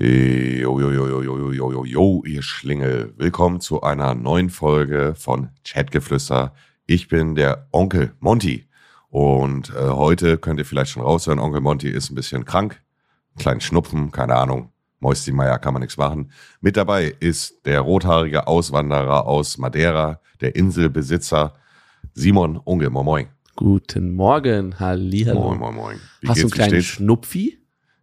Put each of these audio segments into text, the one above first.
Jo, jo, jo, jo, jo, jo, jo, ihr Schlingel. Willkommen zu einer neuen Folge von Chatgeflüster. Ich bin der Onkel Monty. Und äh, heute könnt ihr vielleicht schon raushören, Onkel Monty ist ein bisschen krank. Einen kleinen Schnupfen, keine Ahnung. Mäustimeier kann man nichts machen. Mit dabei ist der rothaarige Auswanderer aus Madeira, der Inselbesitzer Simon Onkel. Moin, moin. Guten Morgen, Hallihallo. Moin, moin, moin. Wie Hast du einen kleinen? Schnupfi?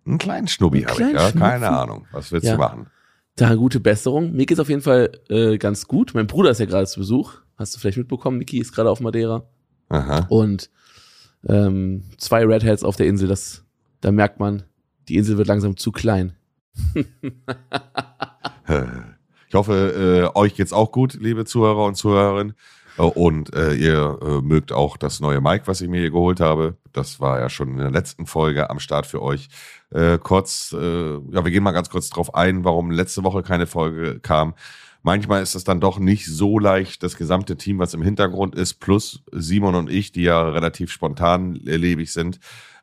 Einen kleinen Schnubbi habe ich, ja. Keine? Ahnung. Was willst Ja. du machen? Da gute Besserung. Mir geht's auf jeden Fall äh, ganz gut. Mein Bruder ist ja gerade zu Besuch. Hast du vielleicht mitbekommen? Niki ist gerade auf Madeira. Aha. Und ähm, zwei Redheads auf der Insel. Das, da merkt man, die Insel wird langsam zu klein. Ich hoffe, äh, euch geht's auch gut, liebe Zuhörer und Zuhörerinnen. Äh, Und äh, ihr äh, mögt auch das neue Mic, was ich mir hier geholt habe. Das war ja schon in der letzten Folge am Start für euch. Äh, kurz, äh, ja, wir gehen mal ganz kurz drauf ein, warum letzte Woche keine Folge kam. Manchmal ist es dann doch nicht so leicht, das gesamte Team, was im Hintergrund ist, plus Simon und ich, die ja relativ spontan lebig sind,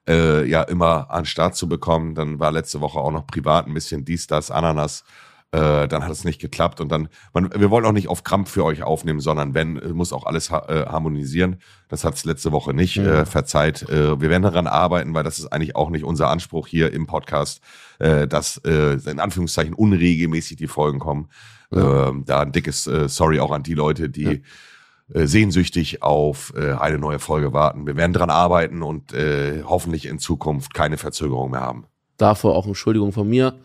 äh, ja immer an den Start zu bekommen. Dann war letzte Woche auch noch privat ein bisschen dies, das, Ananas. Äh, dann hat es nicht geklappt und dann, man, wir wollen auch nicht auf Krampf für euch aufnehmen, sondern wenn, muss auch alles ha äh, harmonisieren. Das hat es letzte Woche nicht. Mhm. Äh, verzeiht. Äh, wir werden daran arbeiten, weil das ist eigentlich auch nicht unser Anspruch hier im Podcast, äh, dass äh, in Anführungszeichen unregelmäßig die Folgen kommen. Ja. Ähm, da ein dickes Sorry auch an die Leute, die äh, sehnsüchtig auf äh, eine neue Folge warten. Wir werden dran arbeiten und äh, hoffentlich in Zukunft keine Verzögerung mehr haben. Davor auch Entschuldigung von mir.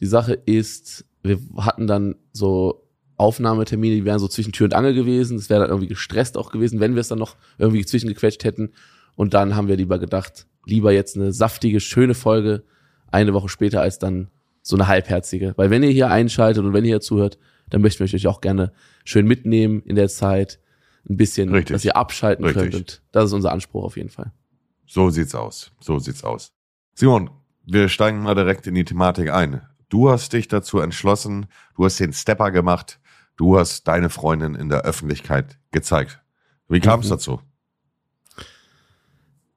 Die Sache ist, wir hatten dann so Aufnahmetermine, die wären so zwischen Tür und Angel gewesen. Es wäre dann irgendwie gestresst auch gewesen, wenn wir es dann noch irgendwie zwischengequetscht hätten. Und dann haben wir lieber gedacht, lieber jetzt eine saftige, schöne Folge eine Woche später als dann so eine halbherzige. Weil wenn ihr hier einschaltet und wenn ihr hier zuhört, dann möchten wir euch auch gerne schön mitnehmen in der Zeit. Ein bisschen, Richtig. dass ihr abschalten Richtig. könnt. Und das ist unser Anspruch auf jeden Fall. So sieht's aus. So sieht's aus. Simon, wir steigen mal direkt in die Thematik ein. Du hast dich dazu entschlossen, du hast den Stepper gemacht, du hast deine Freundin in der Öffentlichkeit gezeigt. Wie kam es Mhm. dazu?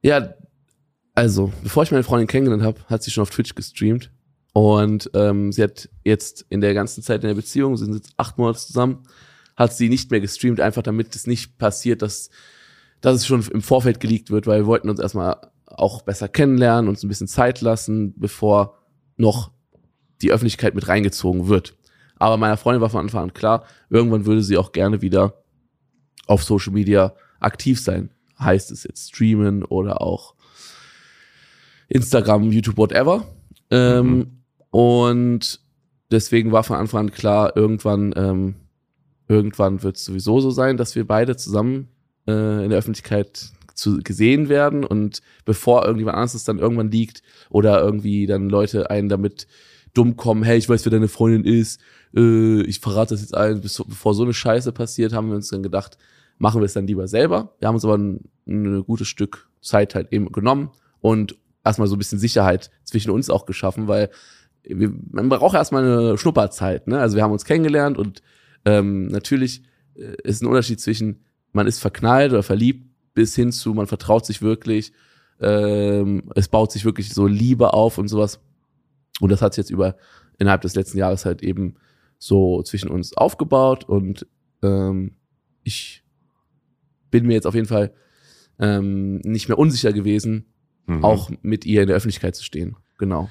Ja, also, bevor ich meine Freundin kennengelernt habe, hat sie schon auf Twitch gestreamt. Und ähm, sie hat jetzt in der ganzen Zeit in der Beziehung, sie sind jetzt acht Monate zusammen, hat sie nicht mehr gestreamt, einfach damit es nicht passiert, dass, dass es schon im Vorfeld geleakt wird, weil wir wollten uns erstmal auch besser kennenlernen, uns ein bisschen Zeit lassen, bevor noch die Öffentlichkeit mit reingezogen wird. Aber meiner Freundin war von Anfang an klar, irgendwann würde sie auch gerne wieder auf Social Media aktiv sein. Heißt es jetzt streamen oder auch Instagram, YouTube, whatever. Ähm, Mhm. Und deswegen war von Anfang an klar, irgendwann, ähm, irgendwann wird es sowieso so sein, dass wir beide zusammen äh, in der Öffentlichkeit zu, gesehen werden. Und bevor irgendjemand anderes es dann irgendwann liegt oder irgendwie dann Leute einen damit dumm kommen, hey, ich weiß, wer deine Freundin ist, äh, ich verrate das jetzt allen, bevor so eine Scheiße passiert, haben wir uns dann gedacht, machen wir es dann lieber selber. Wir haben uns aber ein, ein gutes Stück Zeit halt eben genommen und erstmal so ein bisschen Sicherheit zwischen uns auch geschaffen, weil wir, man braucht erstmal eine Schnupperzeit. Ne? Also wir haben uns kennengelernt und ähm, natürlich äh, ist ein Unterschied zwischen man ist verknallt oder verliebt bis hin zu man vertraut sich wirklich, ähm, es baut sich wirklich so Liebe auf und sowas. Und das hat sich jetzt über innerhalb des letzten Jahres halt eben so zwischen uns aufgebaut und ähm, ich bin mir jetzt auf jeden Fall ähm, nicht mehr unsicher gewesen, Mhm. auch mit ihr in der Öffentlichkeit zu stehen. Genau.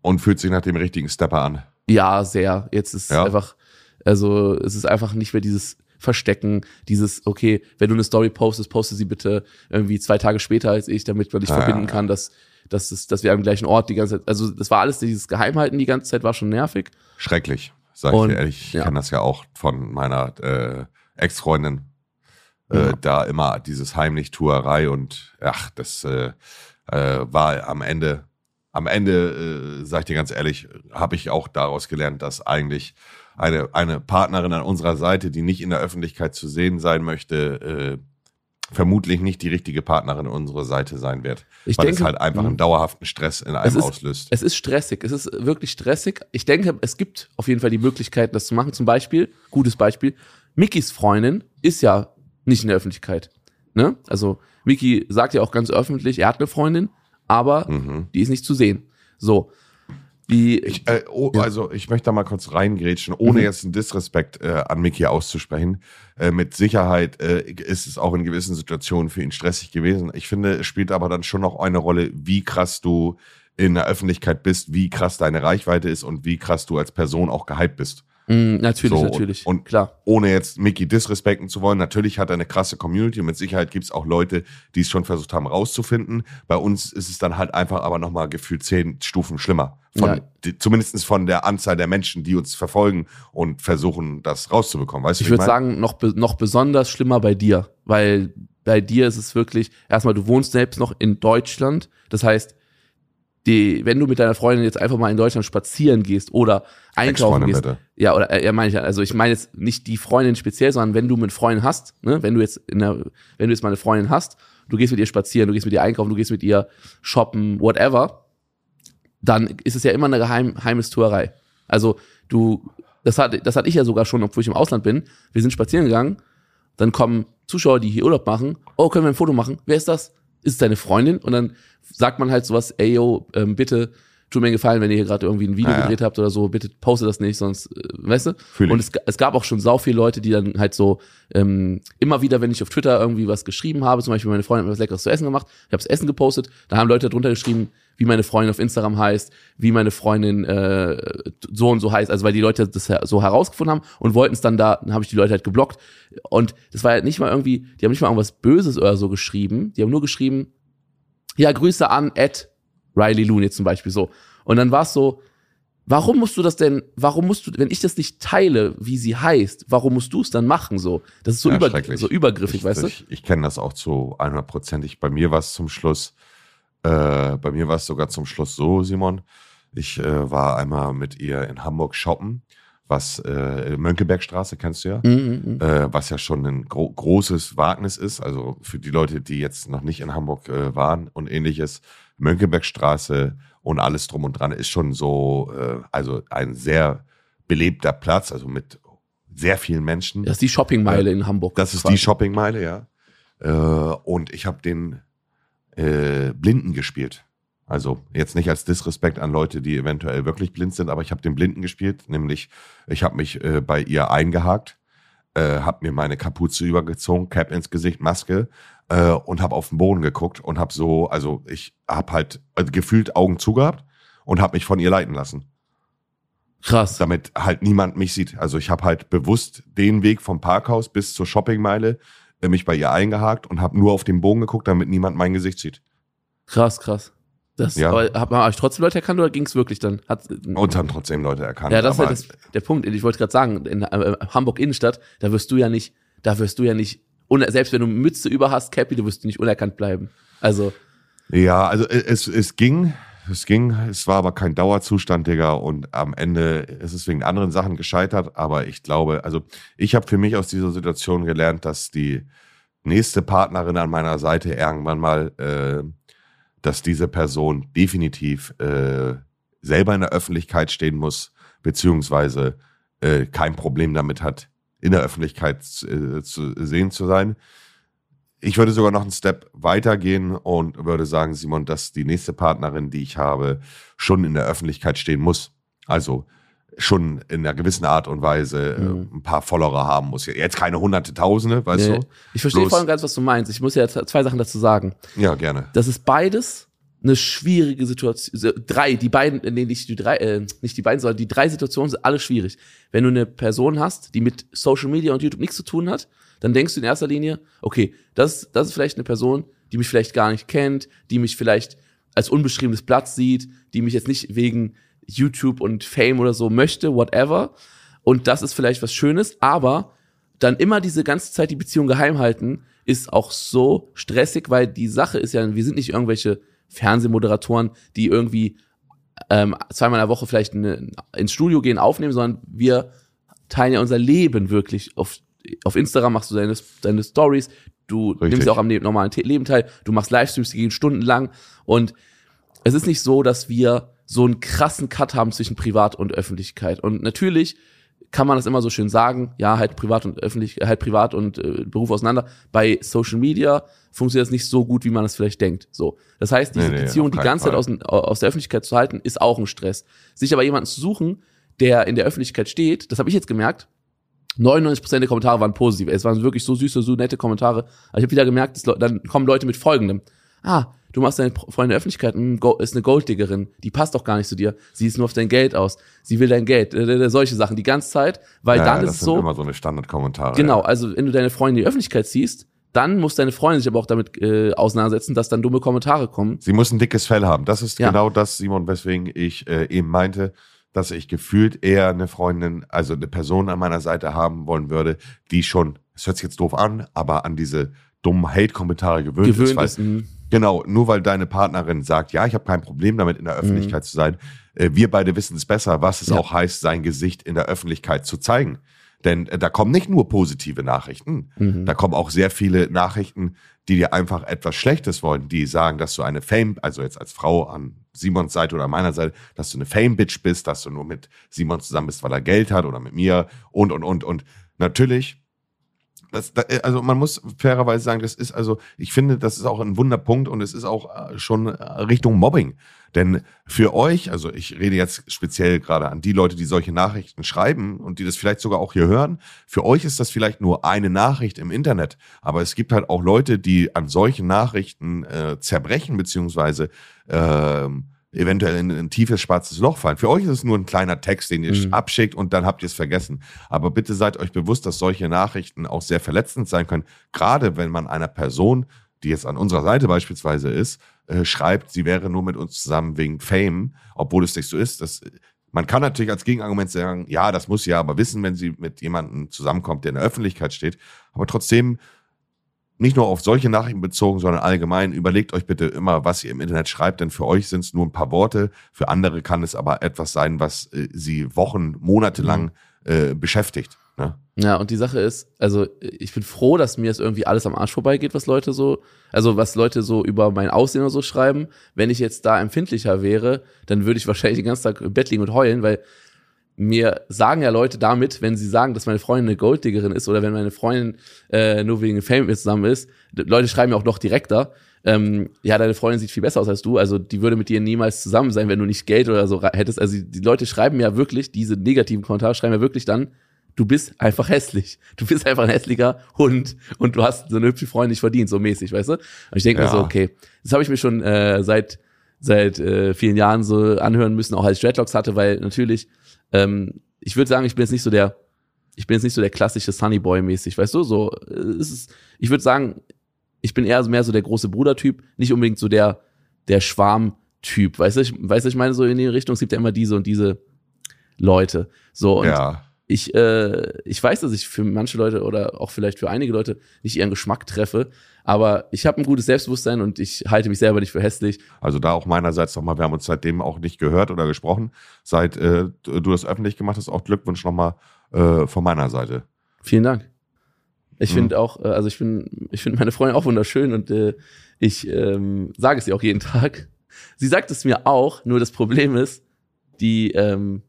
Und fühlt sich nach dem richtigen Stepper an. Ja, sehr. Jetzt ist Ja. es einfach, also es ist einfach nicht mehr dieses Verstecken, dieses, okay, wenn du eine Story postest, poste sie bitte irgendwie zwei Tage später als ich, damit man dich Ah, verbinden kann, dass, dass, es, dass wir am gleichen Ort die ganze Zeit, also das war alles, dieses Geheimhalten die ganze Zeit war schon nervig. Schrecklich, sag ich Und, dir ehrlich. Ich ja. kenne das ja auch von meiner äh, Ex-Freundin. Äh, Ja. Da immer dieses Heimlichtuerei und ach, das äh, äh, war am Ende, am Ende, äh, sag ich dir ganz ehrlich, habe ich auch daraus gelernt, dass eigentlich eine, eine Partnerin an unserer Seite, die nicht in der Öffentlichkeit zu sehen sein möchte, äh, vermutlich nicht die richtige Partnerin an unserer Seite sein wird. Ich weil denke, es halt einfach Mhm. einen dauerhaften Stress in einem ist- auslöst. Es ist stressig. Es ist wirklich stressig. Ich denke, es gibt auf jeden Fall die Möglichkeit, das zu machen. Zum Beispiel, gutes Beispiel, Mickys Freundin ist ja nicht in der Öffentlichkeit. Ne? Also, Mickey sagt ja auch ganz öffentlich, er hat eine Freundin, aber Mhm. die ist nicht zu sehen. So. Wie, Ich, äh, oh, Ja. Also ich möchte da mal kurz reingrätschen, ohne Mhm. jetzt einen Disrespekt äh, an Mickey auszusprechen. Äh, mit Sicherheit äh, ist es auch in gewissen Situationen für ihn stressig gewesen. Ich finde, es spielt aber dann schon noch eine Rolle, wie krass du in der Öffentlichkeit bist, wie krass deine Reichweite ist und wie krass du als Person auch gehypt bist. Mm, natürlich, So, natürlich. und- klar. Ohne jetzt Mickey disrespekten zu wollen, natürlich hat er eine krasse Community und mit Sicherheit gibt es auch Leute, die es schon versucht haben rauszufinden. Bei uns ist es dann halt einfach aber nochmal gefühlt zehn Stufen schlimmer. Von, Ja. die, zumindest von der Anzahl der Menschen, die uns verfolgen und versuchen, das rauszubekommen. Weißt Ich würde mein? sagen, noch, noch besonders schlimmer bei dir, weil bei dir ist es wirklich, erstmal, du wohnst selbst noch in Deutschland. Das heißt, die, wenn du mit deiner Freundin jetzt einfach mal in Deutschland spazieren gehst oder einkaufen gehst, bitte. ja, oder äh, ja, meine ich, also ich meine jetzt nicht die Freundin speziell, sondern wenn du mit Freunden hast, ne, wenn du jetzt in der, wenn du jetzt mal eine Freundin hast, du gehst mit ihr spazieren, du gehst mit ihr einkaufen, du gehst mit ihr shoppen, whatever, dann ist es ja immer eine geheim, Geheimnistuerei. Also du, das hat, das hatte ich ja sogar schon, obwohl ich im Ausland bin. Wir sind spazieren gegangen, dann kommen Zuschauer, die hier Urlaub machen. Oh, können wir ein Foto machen? Wer ist das? Ist es deine Freundin? Und dann sagt man halt sowas, ey yo, ähm, bitte, tut mir Gefallen, wenn ihr hier gerade irgendwie ein Video Ja, ja. gedreht habt oder so, bitte poste das nicht, sonst, äh, weißt du? Fühl. Und es, es gab auch schon sau viele Leute, die dann halt so ähm, immer wieder, wenn ich auf Twitter irgendwie was geschrieben habe, zum Beispiel meine Freundin hat mir was Leckeres zu essen gemacht, ich habe das Essen gepostet, da haben Leute drunter geschrieben, wie meine Freundin auf Instagram heißt, wie meine Freundin äh, so und so heißt, also weil die Leute das so herausgefunden haben und wollten es dann da, dann habe ich die Leute halt geblockt und das war halt nicht mal irgendwie, die haben nicht mal irgendwas Böses oder so geschrieben, die haben nur geschrieben, ja, Grüße an Ed Riley Looney zum Beispiel so. Und dann war es so, warum musst du das denn, warum musst du, wenn ich das nicht teile, wie sie heißt, warum musst du es dann machen so? Das ist so, Ja, über, so übergriffig, ich, weißt du? Ich, ich kenne das auch zu 100 Prozent. Bei mir war es zum Schluss, äh, bei mir war es sogar zum Schluss so, Simon. Ich äh, war einmal mit ihr in Hamburg shoppen, was äh, Mönckebergstraße kennst du ja. Mhm, mhm. äh, was ja schon ein gro großes Wagnis ist. Also für die Leute, die jetzt noch nicht in Hamburg äh, waren und ähnliches, Mönckebergstraße und alles drum und dran ist schon so, äh, also ein sehr belebter Platz, also mit sehr vielen Menschen. Das ist die Shoppingmeile in Hamburg. Das ist quasi. die Shoppingmeile, ja. Äh, und ich habe den äh, Blinden gespielt. Also jetzt nicht als Disrespekt an Leute, die eventuell wirklich blind sind, aber ich habe den Blinden gespielt, nämlich ich habe mich äh, bei ihr eingehakt, äh, habe mir meine Kapuze übergezogen, Cap ins Gesicht, Maske äh, und habe auf den Boden geguckt und habe so, also ich habe halt äh, gefühlt Augen zugehabt und habe mich von ihr leiten lassen Krass. damit halt niemand mich sieht. Also ich habe halt bewusst den Weg vom Parkhaus bis zur Shoppingmeile äh, mich bei ihr eingehakt und habe nur auf den Bogen geguckt, damit niemand mein Gesicht sieht. Krass, krass. Das, Ja. aber hat man euch trotzdem Leute erkannt oder ging es wirklich dann? Hat, Und haben trotzdem Leute erkannt. ja, das ist halt das, der Punkt. Ich wollte gerade sagen, in äh, Hamburg Innenstadt, da wirst du ja nicht, da wirst du ja nicht, selbst wenn du Mütze über hast, Cappy, du wirst nicht unerkannt bleiben. Also, Ja, also äh, es, es ging, es ging, es war aber kein Dauerzustand, Digga. Und am Ende ist es wegen anderen Sachen gescheitert. Aber ich glaube, also ich habe für mich aus dieser Situation gelernt, dass die nächste Partnerin an meiner Seite irgendwann mal, äh, dass diese Person definitiv äh, selber in der Öffentlichkeit stehen muss, beziehungsweise äh, kein Problem damit hat, in der Öffentlichkeit äh, zu sehen zu sein. Ich würde sogar noch einen Step weitergehen und würde sagen, Simon, dass die nächste Partnerin, die ich habe, schon in der Öffentlichkeit stehen muss. Also schon in einer gewissen Art und Weise Mhm. äh, ein paar Follower haben muss. Jetzt keine hunderte Tausende, weißt nee, du? ich verstehe voll und ganz, was du meinst. Ich muss ja zwei Sachen dazu sagen. Ja, gerne. Das ist beides eine schwierige Situation. Drei, die beiden, nee, nicht die drei, äh, nicht die beiden, sondern die drei Situationen sind alle schwierig. Wenn du eine Person hast, die mit Social Media und YouTube nichts zu tun hat, dann denkst du in erster Linie, okay, das, das ist vielleicht eine Person, die mich vielleicht gar nicht kennt, die mich vielleicht als unbeschriebenes Blatt sieht, die mich jetzt nicht wegen YouTube und Fame oder so möchte, whatever. Und das ist vielleicht was Schönes, aber dann immer diese ganze Zeit die Beziehung geheim halten, ist auch so stressig, weil die Sache ist ja, wir sind nicht irgendwelche Fernsehmoderatoren, die irgendwie ähm, zweimal in der Woche vielleicht eine, ins Studio gehen, aufnehmen, sondern wir teilen ja unser Leben wirklich. Auf, auf Instagram machst du deine, deine Stories, du Richtig. nimmst ja auch am normalen Leben teil, du machst Livestreams, die gehen stundenlang und es ist nicht so, dass wir so einen krassen Cut haben zwischen Privat und Öffentlichkeit. Und natürlich kann man das immer so schön sagen, ja, halt privat und öffentlich, halt privat und äh, Beruf auseinander. Bei Social Media funktioniert das nicht so gut, wie man es vielleicht denkt. So. Das heißt, diese Nee, nee, Beziehung die ganze Zeit Fall. aus, aus der Öffentlichkeit zu halten, ist auch ein Stress. Sich aber jemanden zu suchen, der in der Öffentlichkeit steht, das habe ich jetzt gemerkt, 99% der Kommentare waren positiv. Es waren wirklich so süße, so nette Kommentare. Aber ich habe wieder gemerkt, dann kommen Leute mit folgendem. Ah, du machst deine Freundin in der Öffentlichkeit, ist eine Golddiggerin, die passt doch gar nicht zu dir. Sie ist nur auf dein Geld aus. Sie will dein Geld. Äh, äh, solche Sachen die ganze Zeit, weil Ja, dann das ist es sind so, immer so eine Standardkommentare. genau, Ja. also wenn du deine Freundin in die Öffentlichkeit ziehst, dann muss deine Freundin sich aber auch damit äh, auseinandersetzen, dass dann dumme Kommentare kommen. Sie muss ein dickes Fell haben. Das ist Ja. genau das, Simon, weswegen ich äh, eben meinte, dass ich gefühlt eher eine Freundin, also eine Person an meiner Seite haben wollen würde, die schon, es hört sich jetzt doof an, aber an diese dummen Hate-Kommentare gewöhnt, ist. Gewöhnt Weil, ist. Genau, nur weil deine Partnerin sagt, ja, ich habe kein Problem damit, in der Öffentlichkeit zu sein. Äh, wir beide wissen es besser, was es Ja. auch heißt, sein Gesicht in der Öffentlichkeit zu zeigen. Denn äh, da kommen nicht nur positive Nachrichten, Mhm. da kommen auch sehr viele Nachrichten, die dir einfach etwas Schlechtes wollen, die sagen, dass du eine Fame, also jetzt als Frau an Simons Seite oder meiner Seite, dass du eine Fame-Bitch bist, dass du nur mit Simon zusammen bist, weil er Geld hat oder mit mir und, und, und, und. Natürlich das, da, also man muss fairerweise sagen, das ist also, ich finde, das ist auch ein Wunderpunkt und es ist auch äh, schon äh, Richtung Mobbing. Denn für euch, also ich rede jetzt speziell gerade an die Leute, die solche Nachrichten schreiben und die das vielleicht sogar auch hier hören, für euch ist das vielleicht nur eine Nachricht im Internet. Aber es gibt halt auch Leute, die an solchen Nachrichten äh, zerbrechen, beziehungsweise ähm, eventuell in ein tiefes schwarzes Loch fallen. Für euch ist es nur ein kleiner Text, den ihr Mhm. abschickt und dann habt ihr es vergessen. Aber bitte seid euch bewusst, dass solche Nachrichten auch sehr verletzend sein können. Gerade wenn man einer Person, die jetzt an unserer Seite beispielsweise ist, äh, schreibt, sie wäre nur mit uns zusammen wegen Fame, obwohl es nicht so ist. Das, man kann natürlich als Gegenargument sagen, ja, das muss sie ja aber wissen, wenn sie mit jemandem zusammenkommt, der in der Öffentlichkeit steht. Aber trotzdem nicht nur auf solche Nachrichten bezogen, sondern allgemein, überlegt euch bitte immer, was ihr im Internet schreibt, denn für euch sind es nur ein paar Worte, für andere kann es aber etwas sein, was äh, sie Wochen, Monate lang äh, beschäftigt. Ne? Ja, und die Sache ist, also ich bin froh, dass mir es irgendwie alles am Arsch vorbeigeht, was Leute so, also was Leute so über mein Aussehen oder so schreiben. Wenn ich jetzt da empfindlicher wäre, dann würde ich wahrscheinlich den ganzen Tag im Bett liegen und heulen, weil mir sagen ja Leute damit, wenn sie sagen, dass meine Freundin eine Golddiggerin ist oder wenn meine Freundin äh, nur wegen Fame mit zusammen ist, Leute schreiben ja auch noch direkter, ähm, ja, deine Freundin sieht viel besser aus als du, also die würde mit dir niemals zusammen sein, wenn du nicht Geld oder so hättest. Also die Leute schreiben ja wirklich, diese negativen Kommentare schreiben ja wirklich dann, du bist einfach hässlich. Du bist einfach ein hässlicher Hund und du hast so eine hübsche Freundin nicht verdient, so mäßig, weißt du? Und ich denke mir Ja. so, okay, das habe ich mir schon äh, seit seit äh, vielen Jahren so anhören müssen, auch als ich Dreadlocks hatte, weil natürlich, ähm, ich würde sagen, ich bin jetzt nicht so der, ich bin jetzt nicht so der klassische Sunny Boy mäßig, weißt du? So, äh, es ist, ich würde sagen, ich bin eher so mehr so der große Bruder-Typ, nicht unbedingt so der der Schwarm-Typ, weißt du? Ich, weißt du, ich meine so in die Richtung, es gibt ja immer diese und diese Leute, so und ja. ich, äh, ich weiß, dass ich für manche Leute oder auch vielleicht für einige Leute nicht ihren Geschmack treffe, aber ich habe ein gutes Selbstbewusstsein und ich halte mich selber nicht für hässlich. Also da auch meinerseits nochmal, wir haben uns seitdem auch nicht gehört oder gesprochen. Seit äh, du das öffentlich gemacht hast, auch Glückwunsch nochmal äh, von meiner Seite. Vielen Dank. Ich Mhm. finde auch, äh, also ich finde, ich finde meine Freundin auch wunderschön und äh, ich ähm, sage es ihr auch jeden Tag. Sie sagt es mir auch, nur das Problem ist, die ähm,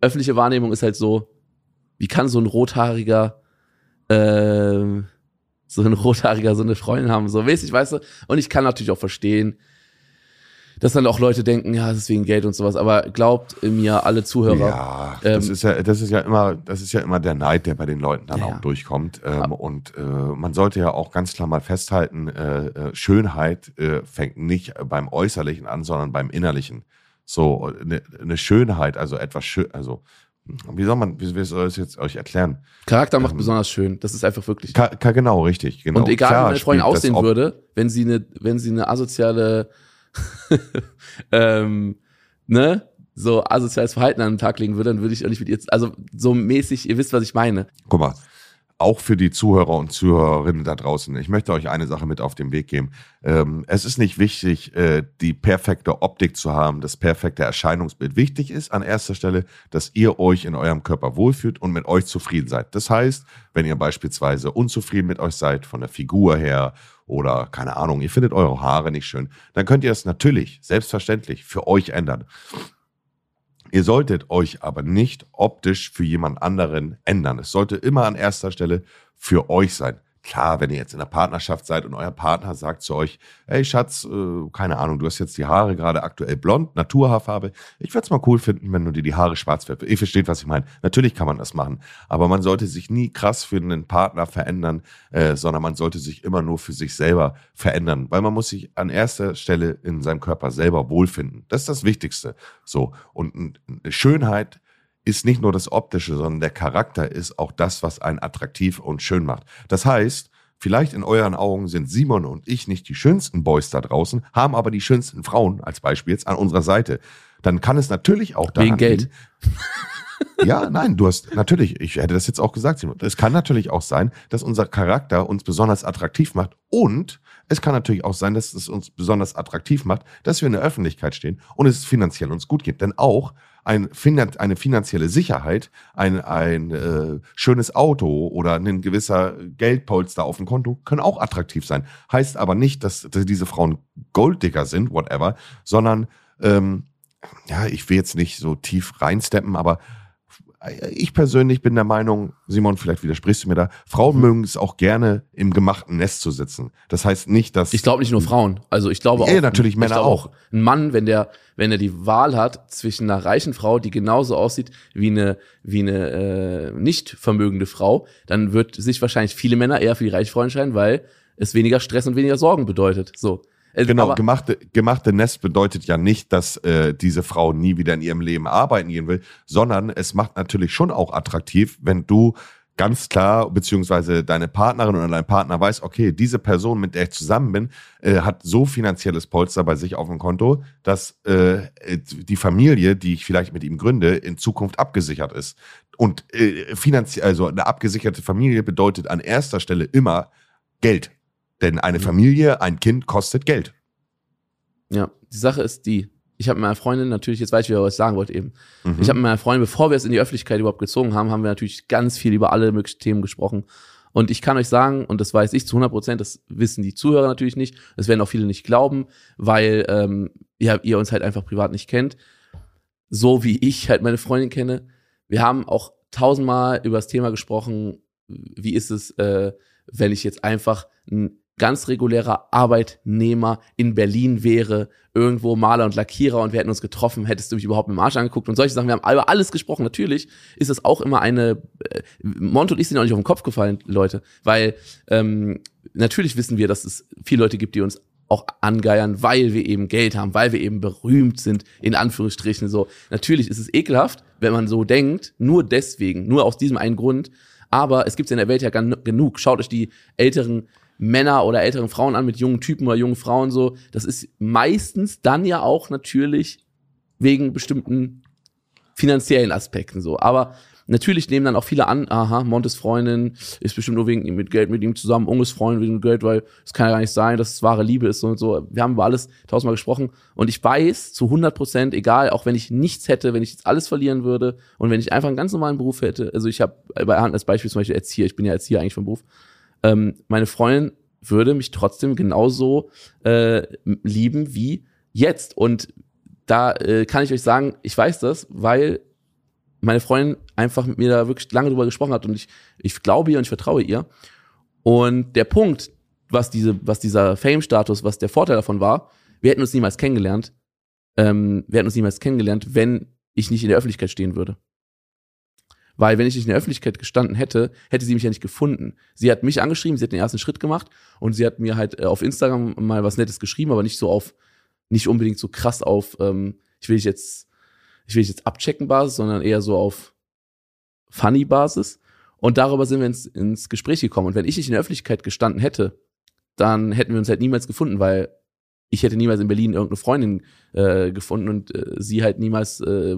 öffentliche Wahrnehmung ist halt so, wie kann so ein rothaariger, ähm, so ein rothaariger so eine Freundin haben, so mäßig, weißt du? Und ich kann natürlich auch verstehen, dass dann auch Leute denken, ja, das ist wegen Geld und sowas, aber glaubt mir, alle Zuhörer, Ja, das Ähm, ist ja, das ist ja immer, das ist ja immer der Neid, der bei den Leuten dann Ja, auch ja. durchkommt. Ähm, und äh, man sollte ja auch ganz klar mal festhalten, äh, äh, Schönheit äh, fängt nicht beim Äußerlichen an, sondern beim Innerlichen. So eine, eine Schönheit, also etwas schön, also wie soll man, wie, wie soll ich es jetzt euch erklären? Charakter macht ähm, besonders schön. Das ist einfach wirklich. Ka, ka, genau, richtig. Genau. Und egal, Klar wie meine Freundin aussehen würde, wenn sie eine, wenn sie eine asoziale, ähm, ne, so asoziales Verhalten an den Tag legen würde, dann würde ich auch nicht mit ihr, also so mäßig, ihr wisst, was ich meine. Guck mal, auch für die Zuhörer und Zuhörerinnen da draußen, ich möchte euch eine Sache mit auf den Weg geben. Ähm, es ist nicht wichtig, äh, die perfekte Optik zu haben, das perfekte Erscheinungsbild. Wichtig ist an erster Stelle, dass ihr euch in eurem Körper wohlfühlt und mit euch zufrieden seid. Das heißt, wenn ihr beispielsweise unzufrieden mit euch seid, von der Figur her oder keine Ahnung, ihr findet eure Haare nicht schön, dann könnt ihr das natürlich, selbstverständlich für euch ändern. Ihr solltet euch aber nicht optisch für jemand anderen ändern. Es sollte immer an erster Stelle für euch sein. Klar, wenn ihr jetzt in einer Partnerschaft seid und euer Partner sagt zu euch, ey Schatz, äh, keine Ahnung, du hast jetzt die Haare gerade aktuell blond, Naturhaarfarbe. Ich würde es mal cool finden, wenn du dir die Haare schwarz färbst. Ihr versteht, was ich meine. Natürlich kann man das machen, aber man sollte sich nie krass für einen Partner verändern, äh, sondern man sollte sich immer nur für sich selber verändern, weil man muss sich an erster Stelle in seinem Körper selber wohlfinden. Das ist das Wichtigste. So und Schönheit ist nicht nur das Optische, sondern der Charakter ist auch das, was einen attraktiv und schön macht. Das heißt, vielleicht in euren Augen sind Simon und ich nicht die schönsten Boys da draußen, haben aber die schönsten Frauen als Beispiel jetzt an unserer Seite. Dann kann es natürlich auch daran Wegen Geld. ja, nein, du hast natürlich, ich hätte das jetzt auch gesagt, Simon. Es kann natürlich auch sein, dass unser Charakter uns besonders attraktiv macht und es kann natürlich auch sein, dass es uns besonders attraktiv macht, dass wir in der Öffentlichkeit stehen und es finanziell uns gut geht. Denn auch ein, eine finanzielle Sicherheit, ein, ein äh, schönes Auto oder ein gewisser Geldpolster auf dem Konto können auch attraktiv sein. Heißt aber nicht, dass, dass diese Frauen Golddigger sind, whatever, sondern ähm, ja, ich will jetzt nicht so tief reinsteppen, aber ich persönlich bin der Meinung, Simon, vielleicht widersprichst du mir da, Frauen mhm. mögen es auch gerne im gemachten Nest zu sitzen. Das heißt nicht, dass. Ich glaube nicht nur Frauen. Also ich glaube ja, auch. natürlich Männer auch. Ein Mann, wenn der, wenn er die Wahl hat zwischen einer reichen Frau, die genauso aussieht wie eine, wie eine äh, nicht vermögende Frau, dann wird sich wahrscheinlich viele Männer eher für die reiche Frau entscheiden, weil es weniger Stress und weniger Sorgen bedeutet. So. Äh, genau, gemachte, gemachte Nest bedeutet ja nicht, dass äh, diese Frau nie wieder in ihrem Leben arbeiten gehen will, sondern es macht natürlich schon auch attraktiv, wenn du ganz klar, beziehungsweise deine Partnerin oder dein Partner weiß, okay, diese Person, mit der ich zusammen bin, äh, hat so finanzielles Polster bei sich auf dem Konto, dass äh, die Familie, die ich vielleicht mit ihm gründe, in Zukunft abgesichert ist. Und äh, finanziell, also eine abgesicherte Familie bedeutet an erster Stelle immer Geld. Denn eine. Familie, ein Kind kostet Geld. Ja, die Sache ist die. Ich habe mit meiner Freundin natürlich, jetzt weiß ich wieder, was ich sagen wollte eben. Mhm. Ich habe mit meiner Freundin, bevor wir es in die Öffentlichkeit überhaupt gezogen haben, haben wir natürlich ganz viel über alle möglichen Themen gesprochen. Und ich kann euch sagen, und das weiß ich zu 100 Prozent, das wissen die Zuhörer natürlich nicht, das werden auch viele nicht glauben, weil ähm, ja, ihr uns halt einfach privat nicht kennt. So wie ich halt meine Freundin kenne. Wir haben auch tausendmal über das Thema gesprochen, wie ist es, äh, wenn ich jetzt einfach ein ganz regulärer Arbeitnehmer in Berlin wäre, irgendwo Maler und Lackierer und wir hätten uns getroffen, hättest du mich überhaupt mit dem Arsch angeguckt und solche Sachen. Wir haben über alles gesprochen. Natürlich ist es auch immer eine, äh, Mont und ich sind auch nicht auf den Kopf gefallen, Leute, weil ähm, natürlich wissen wir, dass es viele Leute gibt, die uns auch angeiern, weil wir eben Geld haben, weil wir eben berühmt sind, in Anführungsstrichen so. Natürlich ist es ekelhaft, wenn man so denkt, nur deswegen, nur aus diesem einen Grund. Aber es gibt in der Welt ja genug. Schaut euch die älteren Männer oder älteren Frauen an mit jungen Typen oder jungen Frauen so. Das ist meistens dann ja auch natürlich wegen bestimmten finanziellen Aspekten so. Aber natürlich nehmen dann auch viele an, aha, Montes Freundin ist bestimmt nur wegen ihm mit Geld mit ihm zusammen, Unges Freundin wegen Geld, weil es kann ja gar nicht sein, dass es wahre Liebe ist und so. Wir haben über alles tausendmal gesprochen und ich weiß zu 100 Prozent, egal, auch wenn ich nichts hätte, wenn ich jetzt alles verlieren würde und wenn ich einfach einen ganz normalen Beruf hätte, also ich habe bei als Beispiel zum Beispiel Erzieher, ich bin ja Erzieher eigentlich vom Beruf, ähm, meine Freundin würde mich trotzdem genauso äh, lieben wie jetzt. Und da äh, kann ich euch sagen, ich weiß das, weil meine Freundin einfach mit mir da wirklich lange drüber gesprochen hat und ich, ich glaube ihr und ich vertraue ihr. Und der Punkt, was diese, was dieser Fame-Status, was der Vorteil davon war, wir hätten uns niemals kennengelernt. Ähm, wir hätten uns niemals kennengelernt, wenn ich nicht in der Öffentlichkeit stehen würde. Weil wenn ich nicht in der Öffentlichkeit gestanden hätte, hätte sie mich ja nicht gefunden. Sie hat mich angeschrieben, sie hat den ersten Schritt gemacht und sie hat mir halt äh, auf Instagram mal was Nettes geschrieben, aber nicht so auf, nicht unbedingt so krass auf, ähm, ich will dich jetzt, ich will dich jetzt abchecken Basis, sondern eher so auf funny Basis. Und darüber sind wir ins, ins Gespräch gekommen. Und wenn ich nicht in der Öffentlichkeit gestanden hätte, dann hätten wir uns halt niemals gefunden, weil ich hätte niemals in Berlin irgendeine Freundin äh, gefunden und äh, sie halt niemals äh,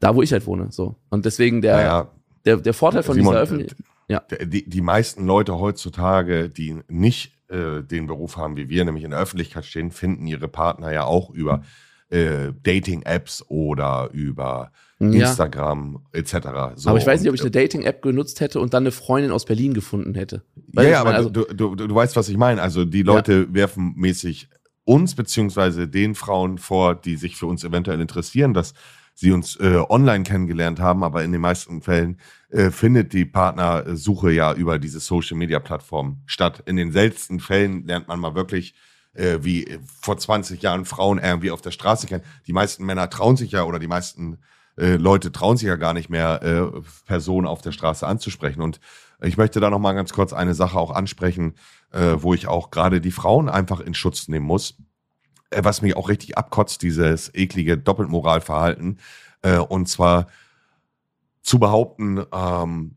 da, wo ich halt wohne. So. Und deswegen der, naja, der, der Vorteil von Simon, dieser Öffentlichkeit. Ja. Die, die meisten Leute heutzutage, die nicht äh, den Beruf haben wie wir, nämlich in der Öffentlichkeit stehen, finden ihre Partner ja auch über äh, Dating-Apps oder über Instagram ja. etc. So, aber ich weiß nicht, ob ich eine Dating-App genutzt hätte und dann eine Freundin aus Berlin gefunden hätte. Weil ja, ja, aber also, du, du, du, weißt, was ich meine. Also die Leute ja. werfen mäßig uns beziehungsweise den Frauen vor, die sich für uns eventuell interessieren, dass sie uns äh, online kennengelernt haben, aber in den meisten Fällen äh, findet die Partnersuche ja über diese Social-Media-Plattform statt. In den seltensten Fällen lernt man mal wirklich äh, wie vor 20 Jahren Frauen irgendwie auf der Straße kennen. Die meisten Männer trauen sich ja oder die meisten äh, Leute trauen sich ja gar nicht mehr, äh, Personen auf der Straße anzusprechen. Und ich möchte da noch mal ganz kurz eine Sache auch ansprechen, äh, wo ich auch gerade die Frauen einfach in Schutz nehmen muss. Äh, was mich auch richtig abkotzt, dieses eklige Doppelmoralverhalten. Äh, und zwar zu behaupten, ähm,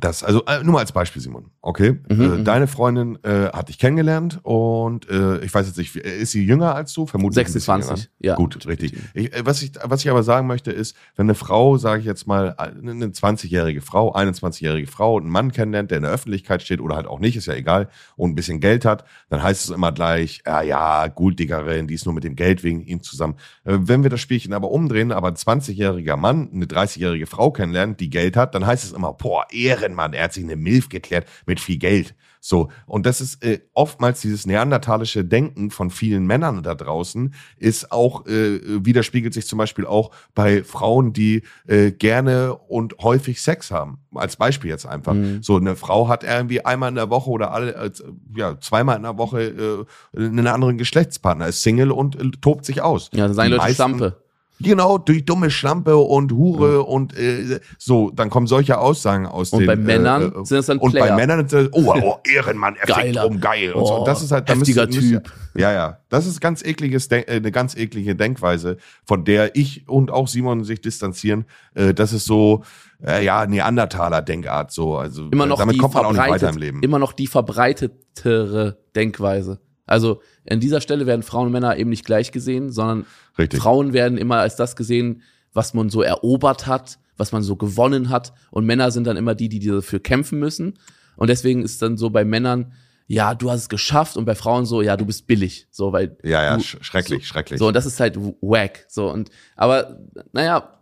das, also äh, nur mal als Beispiel, Simon. Okay, Mhm, äh, mhm. deine Freundin äh, hat dich kennengelernt und äh, ich weiß jetzt nicht, ist sie jünger als du? Vermutlich. ein bisschen 26, ja. Gut, richtig. Ich, äh, was, ich, was ich aber sagen möchte, ist, wenn eine Frau, sage ich jetzt mal, eine 20-jährige Frau, 21-jährige Frau einen Mann kennenlernt, der in der Öffentlichkeit steht oder halt auch nicht, ist ja egal, und ein bisschen Geld hat, dann heißt es immer gleich, ja, ja, Gulddiggerin, die ist nur mit dem Geld wegen ihm zusammen. Äh, wenn wir das Spielchen aber umdrehen, aber ein 20-jähriger Mann eine 30-jährige Frau kennenlernt, die Geld hat, dann heißt es immer, boah, Ehrenmann, er hat sich eine Milf geklärt mit viel Geld. So, und das ist äh, oftmals dieses neandertalische Denken von vielen Männern da draußen, ist auch, äh, widerspiegelt sich zum Beispiel auch bei Frauen, die äh, gerne und häufig Sex haben. Als Beispiel jetzt einfach. Mhm. So, eine Frau hat irgendwie einmal in der Woche oder alle, äh, ja, zweimal in der Woche äh, einen anderen Geschlechtspartner, ist Single und äh, tobt sich aus. Ja, dann sagen Die Leute Schlampe. Genau, durch dumme Schlampe und Hure und äh, so, dann kommen solche Aussagen aus Und den bei Männern äh, sind es dann und Player. bei Männern ist das, oh, oh Ehrenmann, er fickt Geiler. rum, geil und so. Oh, Und das ist halt, da müsst müsst Typ. Ja, ja, das ist ganz ekliges, äh, eine ganz eklige Denkweise, von der ich und auch Simon sich distanzieren. Äh, das ist so, äh, ja, Neandertaler-Denkart so. Also immer äh, noch damit kommt man auch nicht weiter im Leben. immer noch die verbreitetere Denkweise. Also an dieser Stelle werden Frauen und Männer eben nicht gleich gesehen, sondern Richtig. Frauen werden immer als das gesehen, was man so erobert hat, was man so gewonnen hat. Und Männer sind dann immer die, die dafür kämpfen müssen. Und deswegen ist dann so bei Männern, ja, du hast es geschafft und bei Frauen so, ja, du bist billig. So, weil Ja, ja, du, sch schrecklich, schrecklich. so, und das ist halt wack. So, und aber, naja,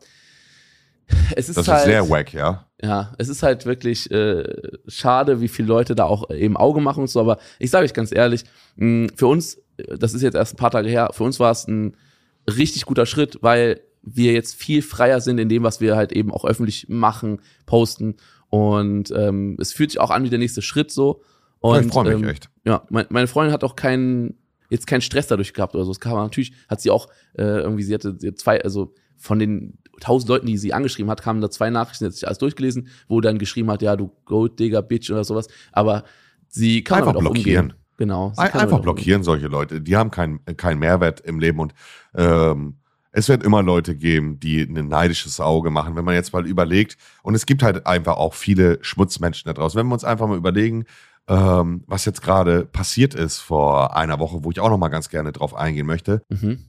es ist das halt. ist sehr wack, ja. Ja, es ist halt wirklich äh, schade, wie viele Leute da auch eben Auge machen und so, aber ich sage euch ganz ehrlich, mh, für uns, äh, das ist jetzt erst ein paar Tage her, für uns war es ein richtig guter Schritt, weil wir jetzt viel freier sind in dem, was wir halt eben auch öffentlich machen, posten und ähm, es fühlt sich auch an wie der nächste Schritt so. Und, ich freue mich ähm, echt. Ja, mein, meine Freundin hat auch keinen, jetzt keinen Stress dadurch gehabt oder so. Es kam natürlich, hat sie auch äh, irgendwie, sie hatte, sie hat zwei, also von den tausend Leuten, die sie angeschrieben hat, kamen da zwei Nachrichten, sie hat sich alles durchgelesen, wo dann geschrieben hat, ja, du Golddigger, Bitch oder sowas. Aber sie kann Einfach blockieren. umgehen. Genau. Ein- kann Einfach blockieren solche Leute. Die haben keinen keinen Mehrwert im Leben und ähm, es wird immer Leute geben, die ein neidisches Auge machen. Wenn man jetzt mal überlegt, und es gibt halt einfach auch viele Schmutzmenschen da draußen. Wenn wir uns einfach mal überlegen, ähm, was jetzt gerade passiert ist vor einer Woche, wo ich auch noch mal ganz gerne drauf eingehen möchte. Mhm.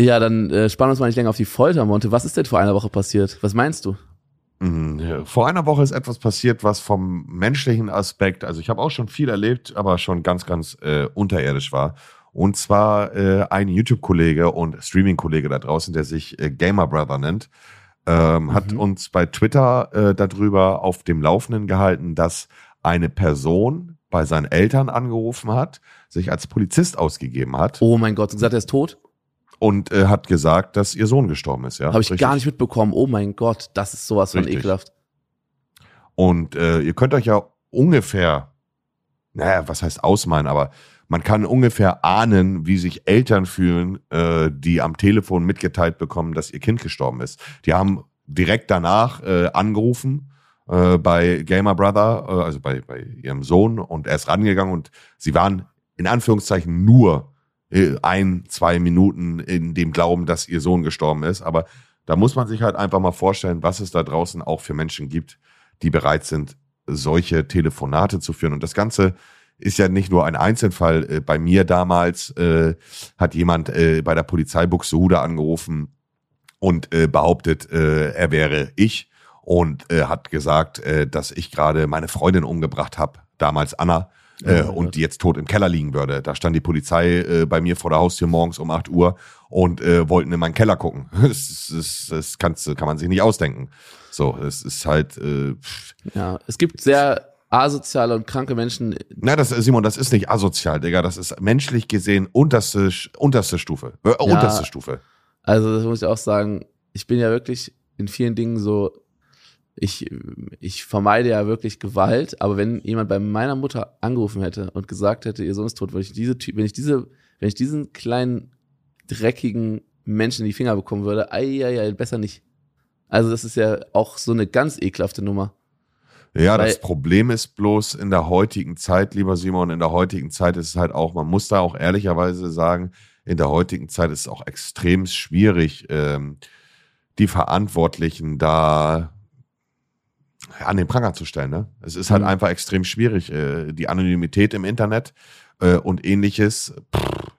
Ja, dann äh, spannen wir uns mal nicht länger auf die Folter, Monte. Was ist denn vor einer Woche passiert? Was meinst du? Mm, Vor einer Woche ist etwas passiert, was vom menschlichen Aspekt, also ich habe auch schon viel erlebt, aber schon ganz, ganz äh, unterirdisch war. Und zwar äh, ein YouTube-Kollege und Streaming-Kollege da draußen, der sich äh, Gamer Brother nennt, ähm, hat Mhm. uns bei Twitter äh, darüber auf dem Laufenden gehalten, dass eine Person bei seinen Eltern angerufen hat, sich als Polizist ausgegeben hat Oh mein Gott, hast gesagt, er ist tot? Und äh, hat gesagt, dass ihr Sohn gestorben ist. Ja, Habe ich Richtig. gar nicht mitbekommen. Oh mein Gott, das ist sowas von Richtig. ekelhaft. Und äh, ihr könnt euch ja ungefähr, naja, was heißt ausmalen, aber man kann ungefähr ahnen, wie sich Eltern fühlen, äh, die am Telefon mitgeteilt bekommen, dass ihr Kind gestorben ist. Die haben direkt danach äh, angerufen äh, bei Gamer Brother, äh, also bei, bei ihrem Sohn, und er ist rangegangen und sie waren in Anführungszeichen nur ein, zwei Minuten in dem Glauben, dass ihr Sohn gestorben ist. Aber da muss man sich halt einfach mal vorstellen, was es da draußen auch für Menschen gibt, die bereit sind, solche Telefonate zu führen. Und das Ganze ist ja nicht nur ein Einzelfall. Äh, Bei mir damals äh, hat jemand äh, bei der Polizei Buxtehude angerufen und äh, behauptet, äh, er wäre ich und äh, hat gesagt, äh, dass ich gerade meine Freundin umgebracht habe, damals Anna, äh, Oh und die jetzt tot im Keller liegen würde. Da stand die Polizei äh, bei mir vor der Haustür morgens um 8 Uhr und äh, wollten in meinen Keller gucken. Das, das, das kannst, kann man sich nicht ausdenken. So, es ist halt, äh. Ja, es gibt sehr asoziale und kranke Menschen. na, das, Simon, das ist nicht asozial, Digga. Das ist menschlich gesehen unterste, unterste Stufe. Äh, unterste Stufe. Also, das muss ich auch sagen, ich bin ja wirklich in vielen Dingen so, ich, ich vermeide ja wirklich Gewalt, aber wenn jemand bei meiner Mutter angerufen hätte und gesagt hätte, ihr Sohn ist tot, wenn ich diese wenn ich diese, wenn ich diesen kleinen, dreckigen Menschen in die Finger bekommen würde, ei, ei, ei, besser nicht. Also, das ist ja auch so eine ganz ekelhafte Nummer. Ja, Weil- das Problem ist bloß in der heutigen Zeit, lieber Simon, in der heutigen Zeit ist es halt auch, man muss da auch ehrlicherweise sagen, in der heutigen Zeit ist es auch extrem schwierig, ähm, die Verantwortlichen da an den Pranger zu stellen. Ne? Es ist halt Mhm. einfach extrem schwierig. Äh, die Anonymität im Internet äh, und ähnliches, pff,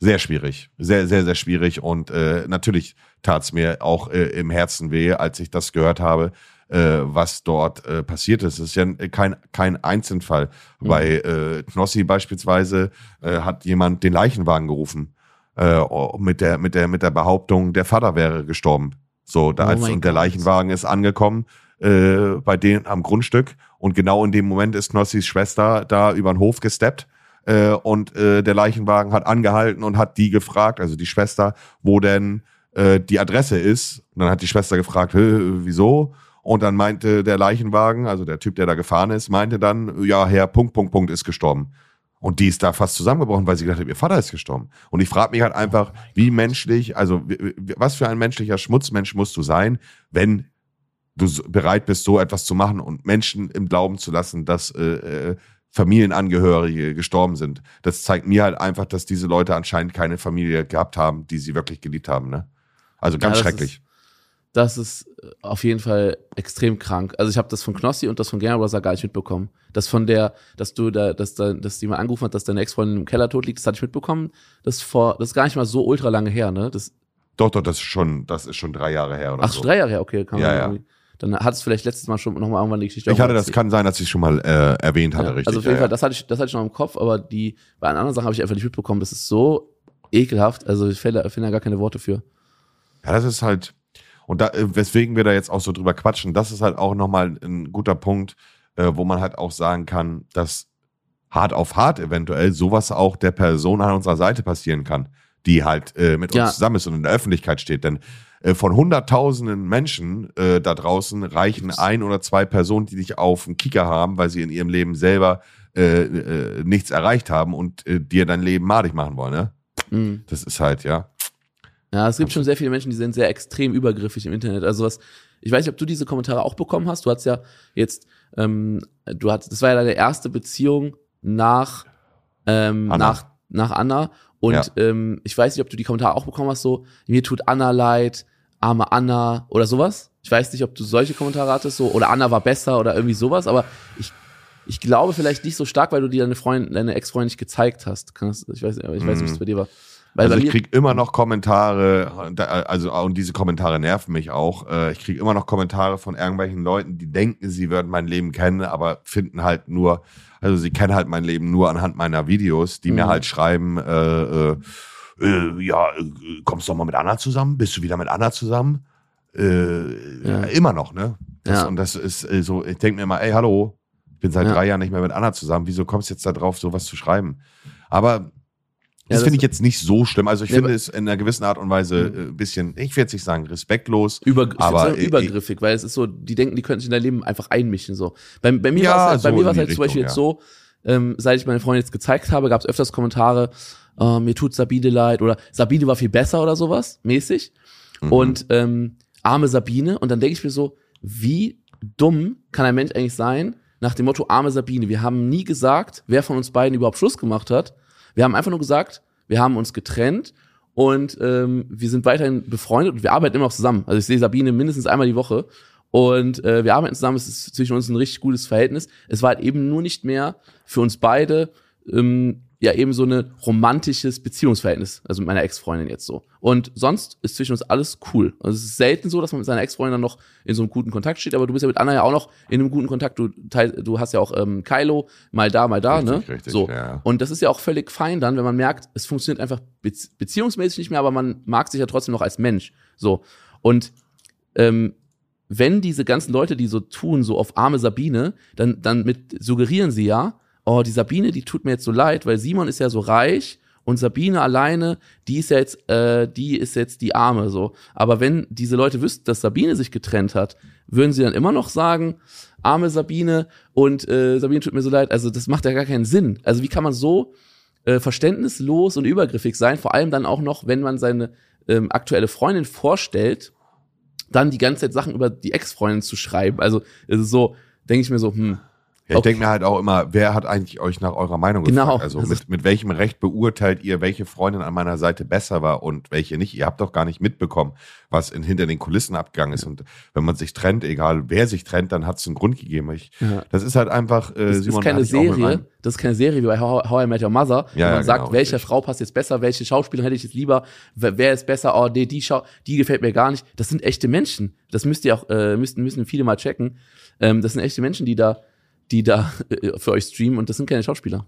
sehr schwierig. Sehr, sehr, sehr schwierig. Und äh, natürlich tat es mir auch äh, im Herzen weh, als ich das gehört habe, äh, was dort äh, passiert ist. Es ist ja kein, kein Einzelfall. Mhm. Bei Knossi beispielsweise hat jemand den Leichenwagen gerufen mit, der, mit, der, mit der Behauptung, der Vater wäre gestorben. So, da Oh als, und der. Leichenwagen ist angekommen äh, bei denen am Grundstück und genau in dem Moment ist Knossis Schwester da über den Hof gesteppt äh, und äh, der Leichenwagen hat angehalten und hat die gefragt, also die Schwester, wo denn äh, die Adresse ist. Und dann hat die Schwester gefragt, "Hä, wieso? Und dann meinte der Leichenwagen, also der Typ, der da gefahren ist, meinte dann, ja, Herr Punkt, Punkt, Punkt ist gestorben. Und die ist da fast zusammengebrochen, weil sie gedacht hat, ihr Vater ist gestorben. Und ich frage mich halt einfach, wie menschlich, also was für ein menschlicher Schmutzmensch musst du sein, wenn du bereit bist, so etwas zu machen und Menschen im Glauben zu lassen, dass äh, äh, Familienangehörige gestorben sind. Das zeigt mir halt einfach, dass diese Leute anscheinend keine Familie gehabt haben, die sie wirklich geliebt haben. Ne? Also ganz Ja, das schrecklich. Das ist äh, auf jeden Fall extrem krank. Also ich habe das von Knossi und das von Gamer Brother gar nicht mitbekommen. Das von der, dass du da, dass da, dass jemand angerufen hat, dass deine Ex-Freundin im Keller tot liegt, das hatte ich mitbekommen. Das vor, das ist gar nicht mal so ultra lange her, ne? Das, Doch, doch, das ist schon, das ist schon drei Jahre her oder ach, so. drei Jahre her, okay, kann man Ja, ja. irgendwie- Dann hat es vielleicht letztes Mal schon noch mal irgendwann die Geschichte. Ich hatte, das erzählt. kann sein, dass ich schon mal äh, erwähnt hatte, Ja, richtig. Also auf jeden ja, Fall, das hatte ich, das hatte ich noch im Kopf, aber die, bei anderen Sachen habe ich einfach nicht mitbekommen. Das ist so ekelhaft. Also ich finde finde da gar keine Worte für. Ja, das ist halt, und da, äh, weswegen wir da jetzt auch so drüber quatschen, das ist halt auch nochmal ein guter Punkt, äh, wo man halt auch sagen kann, dass hart auf hart eventuell sowas auch der Person an unserer Seite passieren kann, die halt äh, mit Ja. uns zusammen ist und in der Öffentlichkeit steht. Denn äh, von hunderttausenden Menschen äh, da draußen reichen ein oder zwei Personen, die dich auf dem Kicker haben, weil sie in ihrem Leben selber äh, äh, nichts erreicht haben und äh, dir dein Leben madig machen wollen. Ne? Mhm. Das ist halt, ja. Ja, es gibt schon sehr viele Menschen, die sind sehr extrem übergriffig im Internet. Also was, ich weiß nicht, ob du diese Kommentare auch bekommen hast. Du hast ja jetzt, ähm, du hattest, das war ja deine erste Beziehung nach, ähm, Anna. nach, nach Anna. Und Ja. ähm, ich weiß nicht, ob du die Kommentare auch bekommen hast, so, mir tut Anna leid, arme Anna oder sowas. Ich weiß nicht, ob du solche Kommentare hattest, so, oder Anna war besser oder irgendwie sowas, aber ich, ich glaube vielleicht nicht so stark, weil du dir deine Freundin, deine Ex-Freundin nicht gezeigt hast. Ich weiß, ich weiß nicht, wie es Mhm. bei dir war. Weil also ich mir, krieg immer noch Kommentare, also und diese Kommentare nerven mich auch. Äh, Ich krieg immer noch Kommentare von irgendwelchen Leuten, die denken, sie würden mein Leben kennen, aber finden halt nur, also sie kennen halt mein Leben nur anhand meiner Videos, die mir Mhm. halt schreiben, äh, äh, äh, ja, äh, kommst du doch mal mit Anna zusammen? Bist du wieder mit Anna zusammen? Äh, Ja. Immer noch, ne? Das, Ja. Und das ist äh, so, ich denke mir immer, ey, hallo, ich bin seit Ja. drei Jahren nicht mehr mit Anna zusammen, wieso kommst du jetzt da drauf, sowas zu schreiben? Aber das, das- finde ich jetzt nicht so schlimm. Also ich finde es in einer gewissen Art und Weise äh, ein bisschen, ich will jetzt nicht sagen respektlos. Über, ich Aber, äh, übergriffig, weil es ist so, die denken, die könnten sich in dein Leben einfach einmischen. So. Bei, bei mir war es so bei mir halt zum Beispiel Richtung, jetzt so, ähm, seit ich meine Freundin jetzt gezeigt habe, gab es öfters Kommentare, äh, mir tut Sabine leid oder Sabine war viel besser oder sowas, mäßig. Mhm. Und ähm, arme Sabine. Und dann denke ich mir so, wie dumm kann ein Mensch eigentlich sein, nach dem Motto arme Sabine. Wir haben nie gesagt, wer von uns beiden überhaupt Schluss gemacht hat. Wir haben einfach nur gesagt, wir haben uns getrennt und ähm, wir sind weiterhin befreundet und wir arbeiten immer noch zusammen. Also ich sehe Sabine mindestens einmal die Woche und äh, wir arbeiten zusammen. Es ist zwischen uns ein richtig gutes Verhältnis. Es war halt eben nur nicht mehr für uns beide ähm, ja eben so eine romantisches Beziehungsverhältnis, also mit meiner Ex-Freundin jetzt so. Und sonst ist zwischen uns alles cool. Also es ist selten so, dass man mit seiner Ex-Freundin dann noch in so einem guten Kontakt steht, aber du bist ja mit Anna ja auch noch in einem guten Kontakt. Du, teil, du hast ja auch ähm, Kylo, mal da, mal da, Richtig, ne? richtig, so. ja. Und das ist ja auch völlig fein dann, wenn man merkt, es funktioniert einfach bezie beziehungsmäßig nicht mehr, aber man mag sich ja trotzdem noch als Mensch. So. Und ähm, wenn diese ganzen Leute, die so tun, so auf arme Sabine, dann, dann mit suggerieren sie ja, oh, die Sabine, die tut mir jetzt so leid, weil Simon ist ja so reich und Sabine alleine, die ist ja jetzt, äh, die ist jetzt die Arme so. Aber wenn diese Leute wüssten, dass Sabine sich getrennt hat, würden sie dann immer noch sagen, arme Sabine und äh, Sabine tut mir so leid. Also das macht ja gar keinen Sinn. Also wie kann man so äh, verständnislos und übergriffig sein, vor allem dann auch noch, wenn man seine ähm, aktuelle Freundin vorstellt, dann die ganze Zeit Sachen über die Ex-Freundin zu schreiben. Also ist so, denke ich mir so, hm, Ja, ich denke mir halt auch immer, wer hat eigentlich euch nach eurer Meinung Genau. gefragt? Also Das mit, mit welchem Recht beurteilt ihr, welche Freundin an meiner Seite besser war und welche nicht? Ihr habt doch gar nicht mitbekommen, was in, hinter den Kulissen abgegangen ist. Und wenn man sich trennt, egal wer sich trennt, dann hat es einen Grund gegeben. Ich, Ja. Das ist halt einfach, äh, Das Simon, ist keine Serie, das ist keine Serie wie bei How, How I Met Your Mother, wo Ja, man ja, sagt, genau, welche. Frau passt jetzt besser, welche Schauspielerin hätte ich jetzt lieber, wer, wer ist besser, oh, nee, die Schau die gefällt mir gar nicht. Das sind echte Menschen. Das müsst ihr auch, äh, müssen, müssen viele mal checken. Ähm, das sind echte Menschen, die da, die da äh, für euch streamen und das sind keine Schauspieler.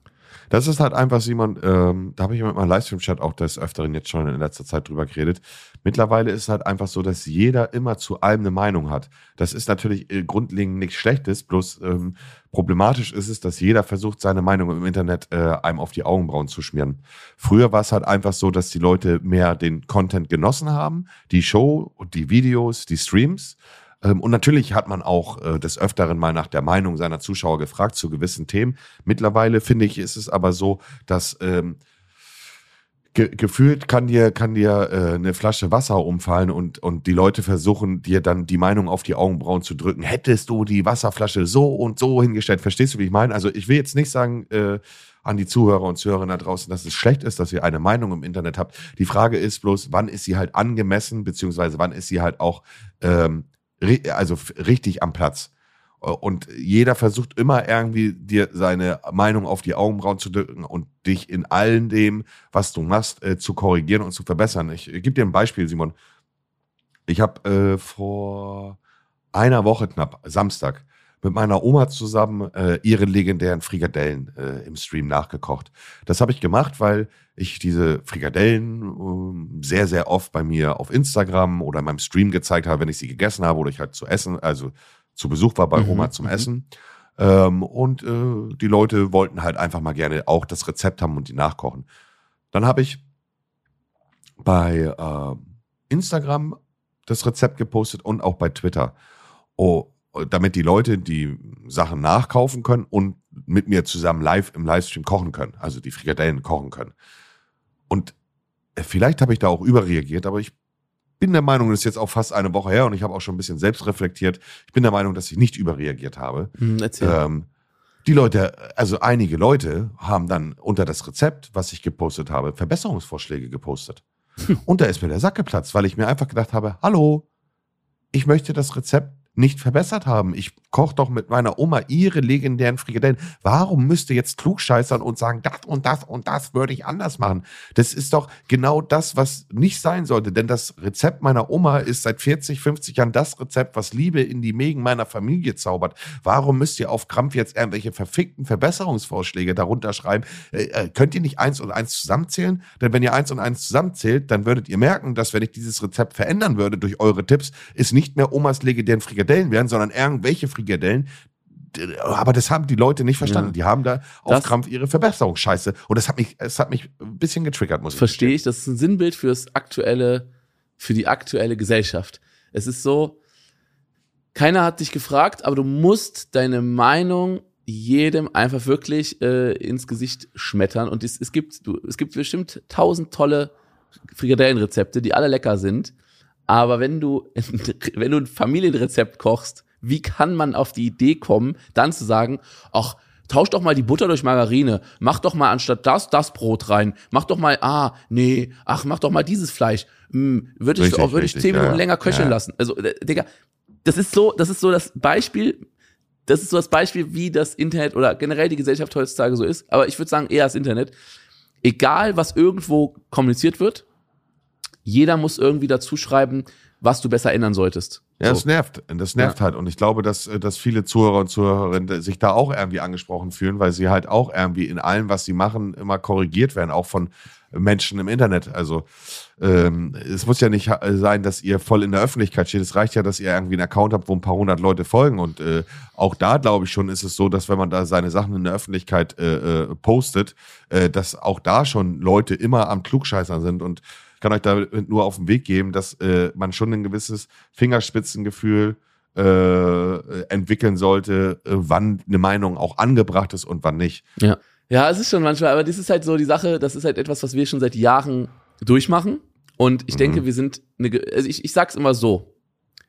Das ist halt einfach, Simon, ähm, da habe ich mit meinem Livestream-Chat auch des Öfteren jetzt schon in letzter Zeit drüber geredet. Mittlerweile ist es halt einfach so, dass jeder immer zu allem eine Meinung hat. Das ist natürlich äh, grundlegend nichts Schlechtes, bloß ähm, problematisch ist es, dass jeder versucht, seine Meinung im Internet äh, einem auf die Augenbrauen zu schmieren. Früher war es halt einfach so, dass die Leute mehr den Content genossen haben, die Show, die Videos, die Streams. Ähm, Und natürlich hat man auch äh, des Öfteren mal nach der Meinung seiner Zuschauer gefragt zu gewissen Themen. Mittlerweile finde ich, ist es aber so, dass ähm, ge gefühlt kann dir, kann dir äh, eine Flasche Wasser umfallen und, und die Leute versuchen, dir dann die Meinung auf die Augenbrauen zu drücken. Hättest du die Wasserflasche so und so hingestellt, verstehst du, wie ich meine? Also ich will jetzt nicht sagen, äh, an die Zuhörer und Zuhörerinnen da draußen, dass es schlecht ist, dass ihr eine Meinung im Internet habt. Die Frage ist bloß, wann ist sie halt angemessen, beziehungsweise wann ist sie halt auch ähm, also richtig am Platz. Und jeder versucht immer irgendwie dir seine Meinung auf die Augenbrauen zu drücken und dich in allen dem, was du machst, äh, zu korrigieren und zu verbessern. Ich, ich gebe dir ein Beispiel, Simon. Ich habe äh, vor einer Woche knapp, Samstag, mit meiner Oma zusammen äh, ihre legendären Frikadellen äh, im Stream nachgekocht. Das habe ich gemacht, weil ich diese Frikadellen ähm, sehr, sehr oft bei mir auf Instagram oder in meinem Stream gezeigt habe, wenn ich sie gegessen habe oder ich halt zu essen, also zu Besuch war bei Mhm, Oma zum mhm. Essen. Ähm, und äh, die Leute wollten halt einfach mal gerne auch das Rezept haben und die nachkochen. Dann habe ich bei äh, Instagram das Rezept gepostet und auch bei Twitter. Oh, damit die Leute die Sachen nachkaufen können und mit mir zusammen live im Livestream kochen können, also die Frikadellen kochen können. Und äh, vielleicht habe ich da auch überreagiert, aber ich bin der Meinung, das ist jetzt auch fast eine Woche her und ich habe auch schon ein bisschen selbst reflektiert. Ich bin der Meinung, dass ich nicht überreagiert habe. Hm. Ähm, die Leute, also einige Leute haben dann unter das Rezept, was ich gepostet habe, Verbesserungsvorschläge gepostet. Und da ist mir der Sack geplatzt, weil ich mir einfach gedacht habe, hallo, ich möchte das Rezept nicht verbessert haben. Ich koche doch mit meiner Oma ihre legendären Frikadellen. Warum müsst ihr jetzt klugscheißern und sagen, das und das und das würde ich anders machen? Das ist doch genau das, was nicht sein sollte. Denn das Rezept meiner Oma ist seit 40, 50 Jahren das Rezept, was Liebe in die Mägen meiner Familie zaubert. Warum müsst ihr auf Krampf jetzt irgendwelche verfickten Verbesserungsvorschläge darunter schreiben? Äh, äh, könnt ihr nicht eins und eins zusammenzählen? Denn wenn ihr eins und eins zusammenzählt, dann würdet ihr merken, dass wenn ich dieses Rezept verändern würde durch eure Tipps, es nicht mehr Omas legendären Frikadellen wären, sondern irgendwelche Frikadellen. Aber das haben die Leute nicht verstanden. Ja. Die haben da auf Das- Krampf ihre Verbesserungsscheiße. Und das hat mich, es hat mich ein bisschen getriggert, muss ich Verstehe gestehen. ich, das ist ein Sinnbild fürs aktuelle, für die aktuelle Gesellschaft. Es ist so, keiner hat dich gefragt, aber du musst deine Meinung jedem einfach wirklich äh, ins Gesicht schmettern. Und es, es gibt, du, es gibt bestimmt tausend tolle Frikadellenrezepte, die alle lecker sind. Aber wenn du, wenn du ein Familienrezept kochst, wie kann man auf die Idee kommen, dann zu sagen, ach, tausch doch mal die Butter durch Margarine, mach doch mal anstatt das, das Brot rein, mach doch mal, ah, nee, ach, mach doch mal dieses Fleisch, hm, würde ich, auch, würde ich zehn Minuten ja, länger köcheln ja. lassen. Also, äh, Digga, das ist so, das ist so das Beispiel, das ist so das Beispiel, wie das Internet oder generell die Gesellschaft heutzutage so ist. Aber ich würde sagen, eher das Internet. Egal, was irgendwo kommuniziert wird, jeder muss irgendwie dazu schreiben, was du besser ändern solltest. Ja, So. das nervt. Das nervt halt. Und ich glaube, dass, äh, dass viele Zuhörer und Zuhörerinnen sich da auch irgendwie angesprochen fühlen, weil sie halt auch irgendwie in allem, was sie machen, immer korrigiert werden, auch von Menschen im Internet. Also ähm, es muss ja nicht ha- sein, dass ihr voll in der Öffentlichkeit steht. Es reicht ja, dass ihr irgendwie einen Account habt, wo ein paar hundert Leute folgen. Und äh, auch da glaube ich schon, ist es so, dass wenn man da seine Sachen in der Öffentlichkeit äh, äh, postet, äh, dass auch da schon Leute immer am Klugscheißern sind. Und ich kann euch da nur auf den Weg geben, dass äh, man schon ein gewisses Fingerspitzengefühl äh, entwickeln sollte, äh, wann eine Meinung auch angebracht ist und wann nicht. Ja. Ja, es ist schon manchmal, aber das ist halt so die Sache, das ist halt etwas, was wir schon seit Jahren durchmachen. Und ich Mhm. denke, wir sind eine, also ich, ich sag's immer so.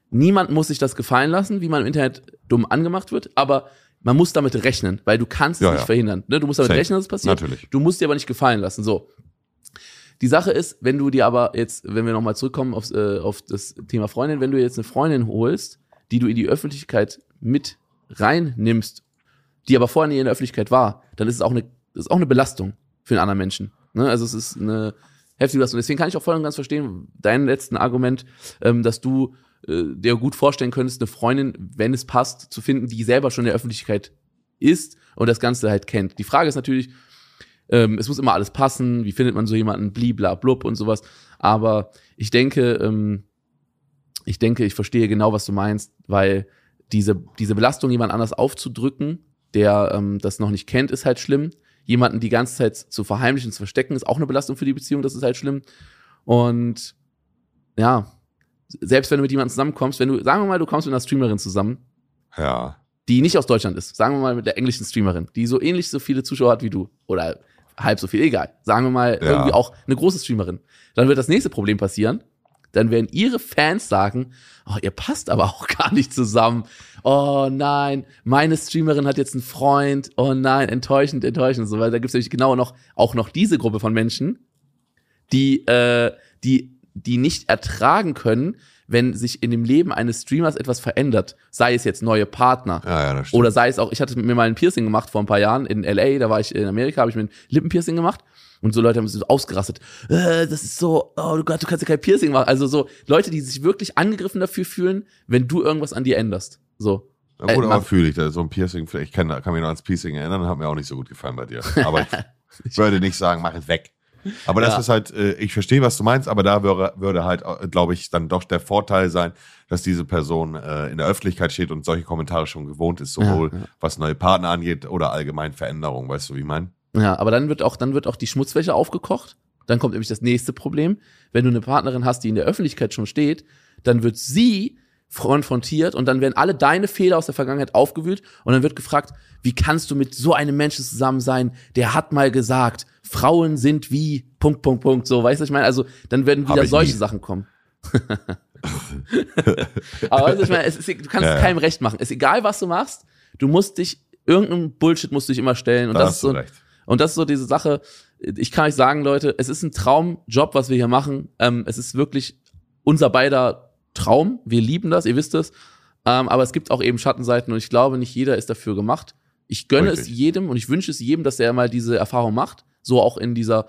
Niemand muss sich das gefallen lassen, wie man im Internet dumm angemacht wird, aber man muss damit rechnen, weil du kannst es Ja, nicht ja. verhindern. Ne? Du musst damit Safe. rechnen, dass es passiert. Natürlich. Du musst dir aber nicht gefallen lassen. So. Die Sache ist, wenn du dir aber jetzt, wenn wir nochmal zurückkommen aufs, äh, auf das Thema Freundin, wenn du jetzt eine Freundin holst, die du in die Öffentlichkeit mit reinnimmst, die aber vorher nie in der Öffentlichkeit war, dann ist es auch eine, ist auch eine Belastung für einen anderen Menschen. Ne? Also es ist eine heftige Belastung. Deswegen kann ich auch voll und ganz verstehen, dein letzten Argument, ähm, dass du äh, dir gut vorstellen könntest, eine Freundin, wenn es passt, zu finden, die selber schon in der Öffentlichkeit ist und das Ganze halt kennt. Die Frage ist natürlich, ähm, es muss immer alles passen, wie findet man so jemanden, blibla blub und sowas. Aber ich denke, ähm, ich denke, ich verstehe genau, was du meinst, weil diese, diese Belastung, jemand anders aufzudrücken, der ähm, das noch nicht kennt, ist halt schlimm. Jemanden die ganze Zeit zu verheimlichen, zu verstecken, ist auch eine Belastung für die Beziehung, das ist halt schlimm. Und ja, selbst wenn du mit jemandem zusammenkommst, wenn du, sagen wir mal, du kommst mit einer Streamerin zusammen, Ja. die nicht aus Deutschland ist, sagen wir mal mit der englischen Streamerin, die so ähnlich so viele Zuschauer hat wie du oder halb so viel, egal, sagen wir mal Ja. irgendwie auch eine große Streamerin, dann wird das nächste Problem passieren, dann werden ihre Fans sagen, oh, ihr passt aber auch gar nicht zusammen. Oh nein, meine Streamerin hat jetzt einen Freund. Oh nein, enttäuschend, enttäuschend und so weiter. Da gibt es nämlich genau noch auch noch diese Gruppe von Menschen, die äh, die die nicht ertragen können, wenn sich in dem Leben eines Streamers etwas verändert, sei es jetzt neue Partner, Ja, ja, das stimmt. oder sei es auch, ich hatte mir mal ein Piercing gemacht vor ein paar Jahren in LA, da war ich in Amerika, habe ich mir ein Lippenpiercing gemacht und so Leute haben so ausgerastet. Äh, das ist so, oh Gott, du kannst ja kein Piercing machen. Also so Leute, die sich wirklich angegriffen dafür fühlen, wenn du irgendwas an dir änderst. So. Ja, gut, Äh, aber fühle ich da so ein Piercing, ich kann, kann mich noch ans Piercing erinnern, hat mir auch nicht so gut gefallen bei dir. Aber ich würde nicht sagen, mach es weg. Aber das Ja. ist halt, äh, ich verstehe, was du meinst, aber da würde, würde halt, glaube ich, dann doch der Vorteil sein, dass diese Person äh, in der Öffentlichkeit steht und solche Kommentare schon gewohnt ist, sowohl Ja, ja. was neue Partner angeht oder allgemein Veränderungen, weißt du, wie ich meine? Ja, aber dann wird auch, dann wird auch die Schmutzwäsche aufgekocht. Dann kommt nämlich das nächste Problem. Wenn du eine Partnerin hast, die in der Öffentlichkeit schon steht, dann wird sie konfrontiert und dann werden alle deine Fehler aus der Vergangenheit aufgewühlt und dann wird gefragt, wie kannst du mit so einem Menschen zusammen sein, der hat mal gesagt, Frauen sind wie Punkt, Punkt, Punkt, so, weißt du, ich meine? Also, dann werden wieder solche nie. Sachen kommen. Aber weißt du, ich meine, ist, du kannst Ja, keinem recht machen. Es ist egal, was du machst, du musst dich, irgendein Bullshit musst du dich immer stellen und Da das ist so, recht. und das ist so diese Sache. Ich kann euch sagen, Leute, es ist ein Traumjob, was wir hier machen. Ähm, es ist wirklich unser beider Traum. Wir lieben das, ihr wisst es. Ähm, aber es gibt auch eben Schattenseiten und ich glaube, nicht jeder ist dafür gemacht. Ich gönne es Richtig. jedem und ich wünsche es jedem, dass er mal diese Erfahrung macht. So auch in dieser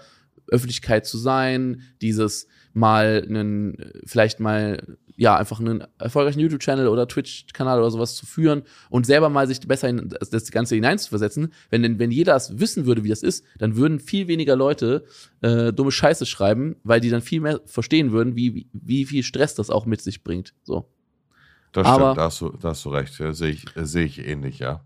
Öffentlichkeit zu sein, dieses mal einen, vielleicht mal, ja, einfach einen erfolgreichen YouTube-Channel oder Twitch-Kanal oder sowas zu führen und selber mal sich besser in das, das Ganze hineinzuversetzen. Wenn, denn- wenn jeder das wissen würde, wie das ist, dann würden viel weniger Leute äh, dumme Scheiße schreiben, weil die dann viel mehr verstehen würden, wie, wie, wie viel Stress das auch mit sich bringt. So. Das Aber- stimmt, da hast du, da hast du recht. Ja, Sehe ich, sehe ich ähnlich, ja.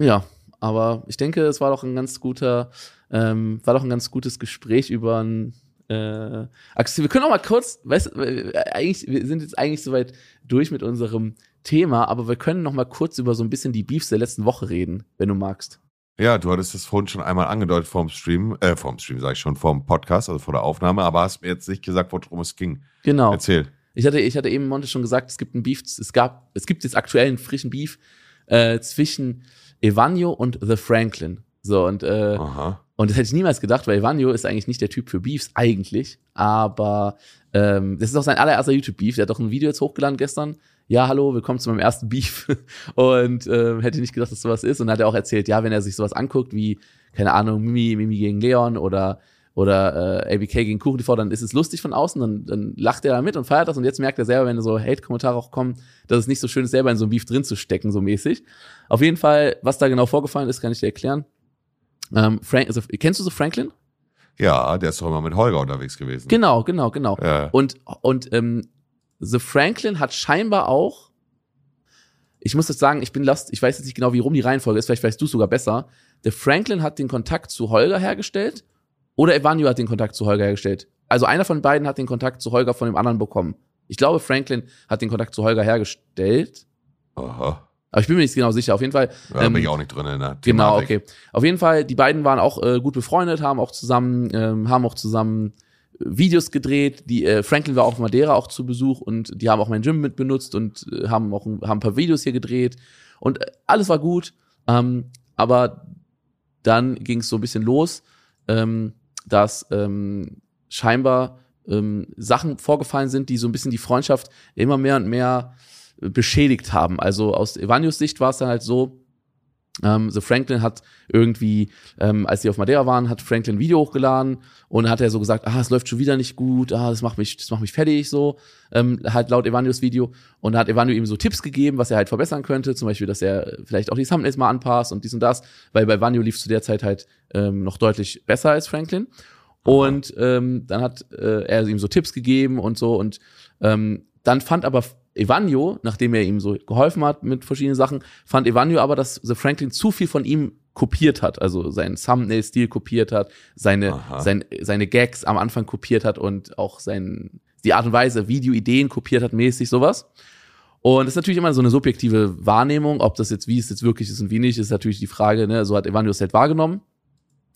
Ja, aber ich denke, es war doch ein ganz guter, ähm, war doch ein ganz gutes Gespräch über ein äh, wir können auch mal kurz, weißt du, äh, eigentlich, wir sind jetzt eigentlich soweit durch mit unserem Thema, aber wir können noch mal kurz über so ein bisschen die Beefs der letzten Woche reden, wenn du magst. Ja, du hattest das vorhin schon einmal angedeutet vorm Stream, äh, vorm Stream sage ich schon, vorm Podcast, also vor der Aufnahme, aber hast mir jetzt nicht gesagt, worum es ging. Genau. Erzähl. Ich hatte, ich hatte eben Monte schon gesagt, es gibt einen Beef, es gab, es gibt jetzt aktuell einen frischen Beef äh, zwischen Evanio und The Franklin. So, und äh, Aha. Und das hätte ich niemals gedacht, weil Evanio ist eigentlich nicht der Typ für Beefs, eigentlich. Aber ähm, das ist auch sein allererster YouTube-Beef. Der hat doch ein Video jetzt hochgeladen gestern. Ja, hallo, willkommen zu meinem ersten Beef. Und ähm, hätte nicht gedacht, dass sowas ist. Und dann hat er auch erzählt, ja, wenn er sich sowas anguckt, wie, keine Ahnung, Mimi, Mimi gegen Leon oder oder äh, ABK gegen Kuchen TV, dann ist es lustig von außen, dann, dann lacht er da mit und feiert das und jetzt merkt er selber, wenn so Hate-Kommentare auch kommen, dass es nicht so schön ist, selber in so einem Beef drin zu stecken, so mäßig. Auf jeden Fall, was da genau vorgefallen ist, kann ich dir erklären. Ähm, Frank, also, kennst du so Franklin? Ja, der ist doch immer mit Holger unterwegs gewesen. Genau, genau, genau. Ja. Und, und ähm, The Franklin hat scheinbar auch, ich muss jetzt sagen, ich bin lost, ich weiß jetzt nicht genau, wie rum die Reihenfolge ist, vielleicht weißt du es sogar besser. The Franklin hat den Kontakt zu Holger hergestellt oder Evanio hat den Kontakt zu Holger hergestellt. Also einer von beiden hat den Kontakt zu Holger von dem anderen bekommen. Ich glaube, Franklin hat den Kontakt zu Holger hergestellt. Aha. Aber ich bin mir nicht genau sicher. Auf jeden Fall. Da ähm, bin ich auch nicht drin in der Genau, Thematik. okay. Auf jeden Fall, die beiden waren auch äh, gut befreundet, haben auch zusammen, ähm, haben auch zusammen äh, Videos gedreht. Die äh, Franklin war auf Madeira auch zu Besuch und die haben auch mein Gym mit benutzt und äh, haben auch ein, haben ein paar Videos hier gedreht und äh, alles war gut. Ähm, aber dann ging es so ein bisschen los, ähm, dass ähm, scheinbar ähm, Sachen vorgefallen sind, die so ein bisschen die Freundschaft immer mehr und mehr beschädigt haben. Also aus Evanios Sicht war es dann halt so, ähm, The Franklin hat irgendwie, ähm, als sie auf Madeira waren, hat Franklin ein Video hochgeladen und hat er so gesagt, ah, es läuft schon wieder nicht gut, ah, das macht mich, das macht mich fertig so, ähm, halt laut Evanios Video. Und hat Evanio ihm so Tipps gegeben, was er halt verbessern könnte, zum Beispiel, dass er vielleicht auch die Thumbnails mal anpasst und dies und das, weil bei Evanio lief es zu der Zeit halt ähm, noch deutlich besser als Franklin. Und ähm, dann hat äh, er ihm so Tipps gegeben und so und ähm, dann fand aber Evanio, nachdem er ihm so geholfen hat mit verschiedenen Sachen, fand Evanio aber, dass The Franklin zu viel von ihm kopiert hat, also seinen Thumbnail-Stil kopiert hat, seine, Aha. sein, seine Gags am Anfang kopiert hat und auch sein, die Art und Weise, Videoideen kopiert hat, mäßig sowas. Und das ist natürlich immer so eine subjektive Wahrnehmung, ob das jetzt, wie es jetzt wirklich ist und wie nicht, ist natürlich die Frage, ne, so hat Evanio es halt wahrgenommen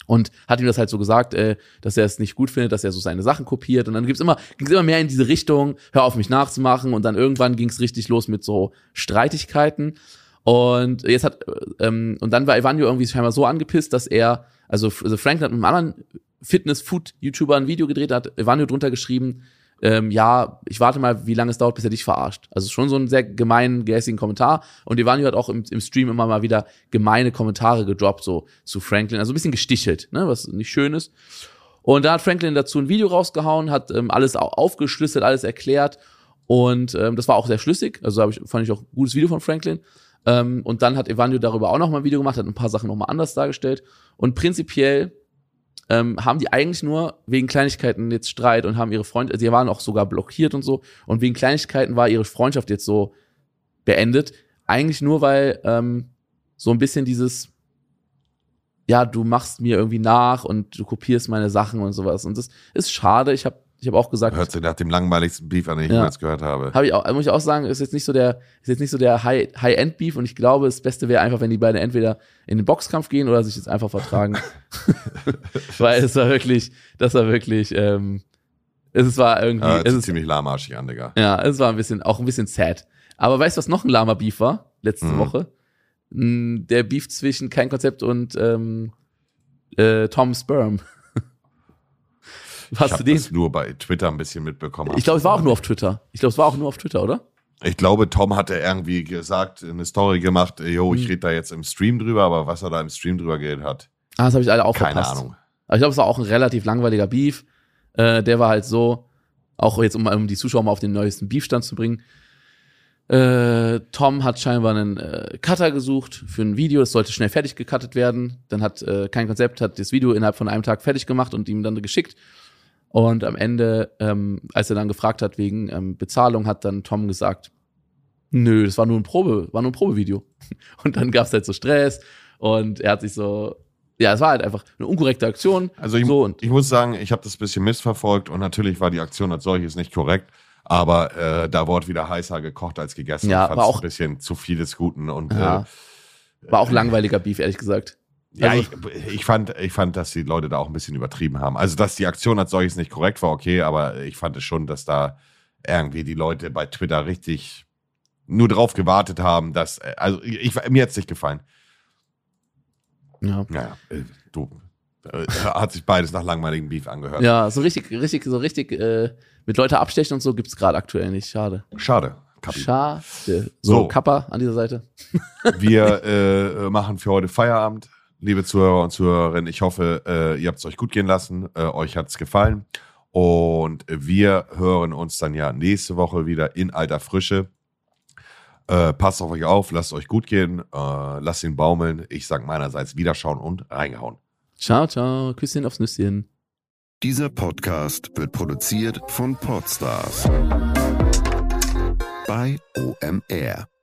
und hat ihm das halt so gesagt, äh, dass er es nicht gut findet, dass er so seine Sachen kopiert. Und dann gibt's immer ging's immer mehr in diese Richtung, hör auf mich nachzumachen. Und dann irgendwann ging's richtig los mit so Streitigkeiten. Und jetzt hat ähm, und dann war Evanio irgendwie scheinbar so angepisst, dass er also, also Franklin hat mit einem anderen Fitness-Food-YouTuber ein Video gedreht, hat Evanio drunter geschrieben, ähm, ja, ich warte mal, wie lange es dauert, bis er dich verarscht. Also schon so ein sehr gemeinen, gehässigen Kommentar. Und Evanio hat auch im, im Stream immer mal wieder gemeine Kommentare gedroppt, so zu Franklin. Also ein bisschen gestichelt, ne, was nicht schön ist. Und da hat Franklin dazu ein Video rausgehauen, hat ähm, alles au- aufgeschlüsselt, alles erklärt. Und ähm, das war auch sehr schlüssig. Also hab ich, fand ich auch ein gutes Video von Franklin. Ähm, und dann hat Evanio darüber auch noch mal ein Video gemacht, hat ein paar Sachen noch mal anders dargestellt. Und prinzipiell ähm, haben die eigentlich nur wegen Kleinigkeiten jetzt Streit und haben ihre Freunde, sie waren auch sogar blockiert und so. Und wegen Kleinigkeiten war ihre Freundschaft jetzt so beendet. Eigentlich nur, weil ähm, so ein bisschen dieses, ja, du machst mir irgendwie nach und du kopierst meine Sachen und sowas. Und das ist schade. Ich habe ich hab auch gesagt, Hört sich nach dem langweiligsten Beef an, den ich Ja. jemals gehört habe. habe ich auch, muss ich auch sagen, ist jetzt nicht so der, ist jetzt nicht so der High, High-End Beef und ich glaube, das Beste wäre einfach, wenn die beiden entweder in den Boxkampf gehen oder sich jetzt einfach vertragen. Weil es war wirklich, das war wirklich, ähm, es war irgendwie, Ja, es hört sich ist, ziemlich lahmarschig an, Digga. ja, es war ein bisschen, auch ein bisschen sad. Aber weißt du, was noch ein Lama Beef war? Letzte Mhm. Woche? Der Beef zwischen Kein Konzept und ähm, äh, Tom Sperm. Ich Hast du habe den? das nur bei Twitter ein bisschen mitbekommen. Ich glaube, es war auch nur auf Twitter. Ich glaube, es war auch nur auf Twitter, oder? Ich glaube, Tom hatte irgendwie gesagt, eine Story gemacht, yo, Hm. ich rede da jetzt im Stream drüber, aber was er da im Stream drüber geredet hat, Ah, das habe ich alle auch keine verpasst. Ahnung. Aber ich glaube, es war auch ein relativ langweiliger Beef. Äh, der war halt so, auch jetzt, um, um die Zuschauer mal auf den neuesten Beefstand zu bringen. Äh, Tom hat scheinbar einen äh, Cutter gesucht für ein Video, das sollte schnell fertig gecuttet werden. Dann hat äh, kein Konzept, hat das Video innerhalb von einem Tag fertig gemacht und ihm dann geschickt. Und am Ende, ähm, als er dann gefragt hat wegen ähm, Bezahlung, hat dann Tom gesagt, nö, das war nur ein Probe, war nur ein Probevideo. Und dann gab's halt so Stress und er hat sich so, ja, es war halt einfach eine unkorrekte Aktion. Also ich, so und ich muss sagen, ich habe das ein bisschen missverfolgt und natürlich war die Aktion als solches nicht korrekt, aber äh, da wurde wieder heißer gekocht als gegessen. Ja, war auch- ein bisschen zu viel des Guten und Ja. äh, war auch langweiliger Beef, ehrlich gesagt. Ja, Also- ich, ich, fand, ich fand, dass die Leute da auch ein bisschen übertrieben haben. Also, dass die Aktion als solches nicht korrekt war, okay, aber ich fand es schon, dass da irgendwie die Leute bei Twitter richtig nur drauf gewartet haben, dass, also ich, mir hat's nicht gefallen. Ja. Naja, äh, du, äh, hat sich beides nach langweiligem Beef angehört. Ja, so richtig, richtig, so richtig äh, mit Leute abstechen und so gibt's gerade aktuell nicht. Schade. Schade. Kapi. Schade. So, So. Kappa an dieser Seite. Wir äh, machen für heute Feierabend. Liebe Zuhörer und Zuhörerinnen. Ich hoffe, äh, ihr habt es euch gut gehen lassen. Äh, euch hat es gefallen. Und wir hören uns dann ja nächste Woche wieder in alter Frische. Äh, passt auf euch auf, lasst euch gut gehen, äh, lasst ihn baumeln. Ich sage meinerseits Wiederschauen und reingehauen. Ciao, ciao. Küsschen aufs Nüsschen. Dieser Podcast wird produziert von Podstars bei OMR.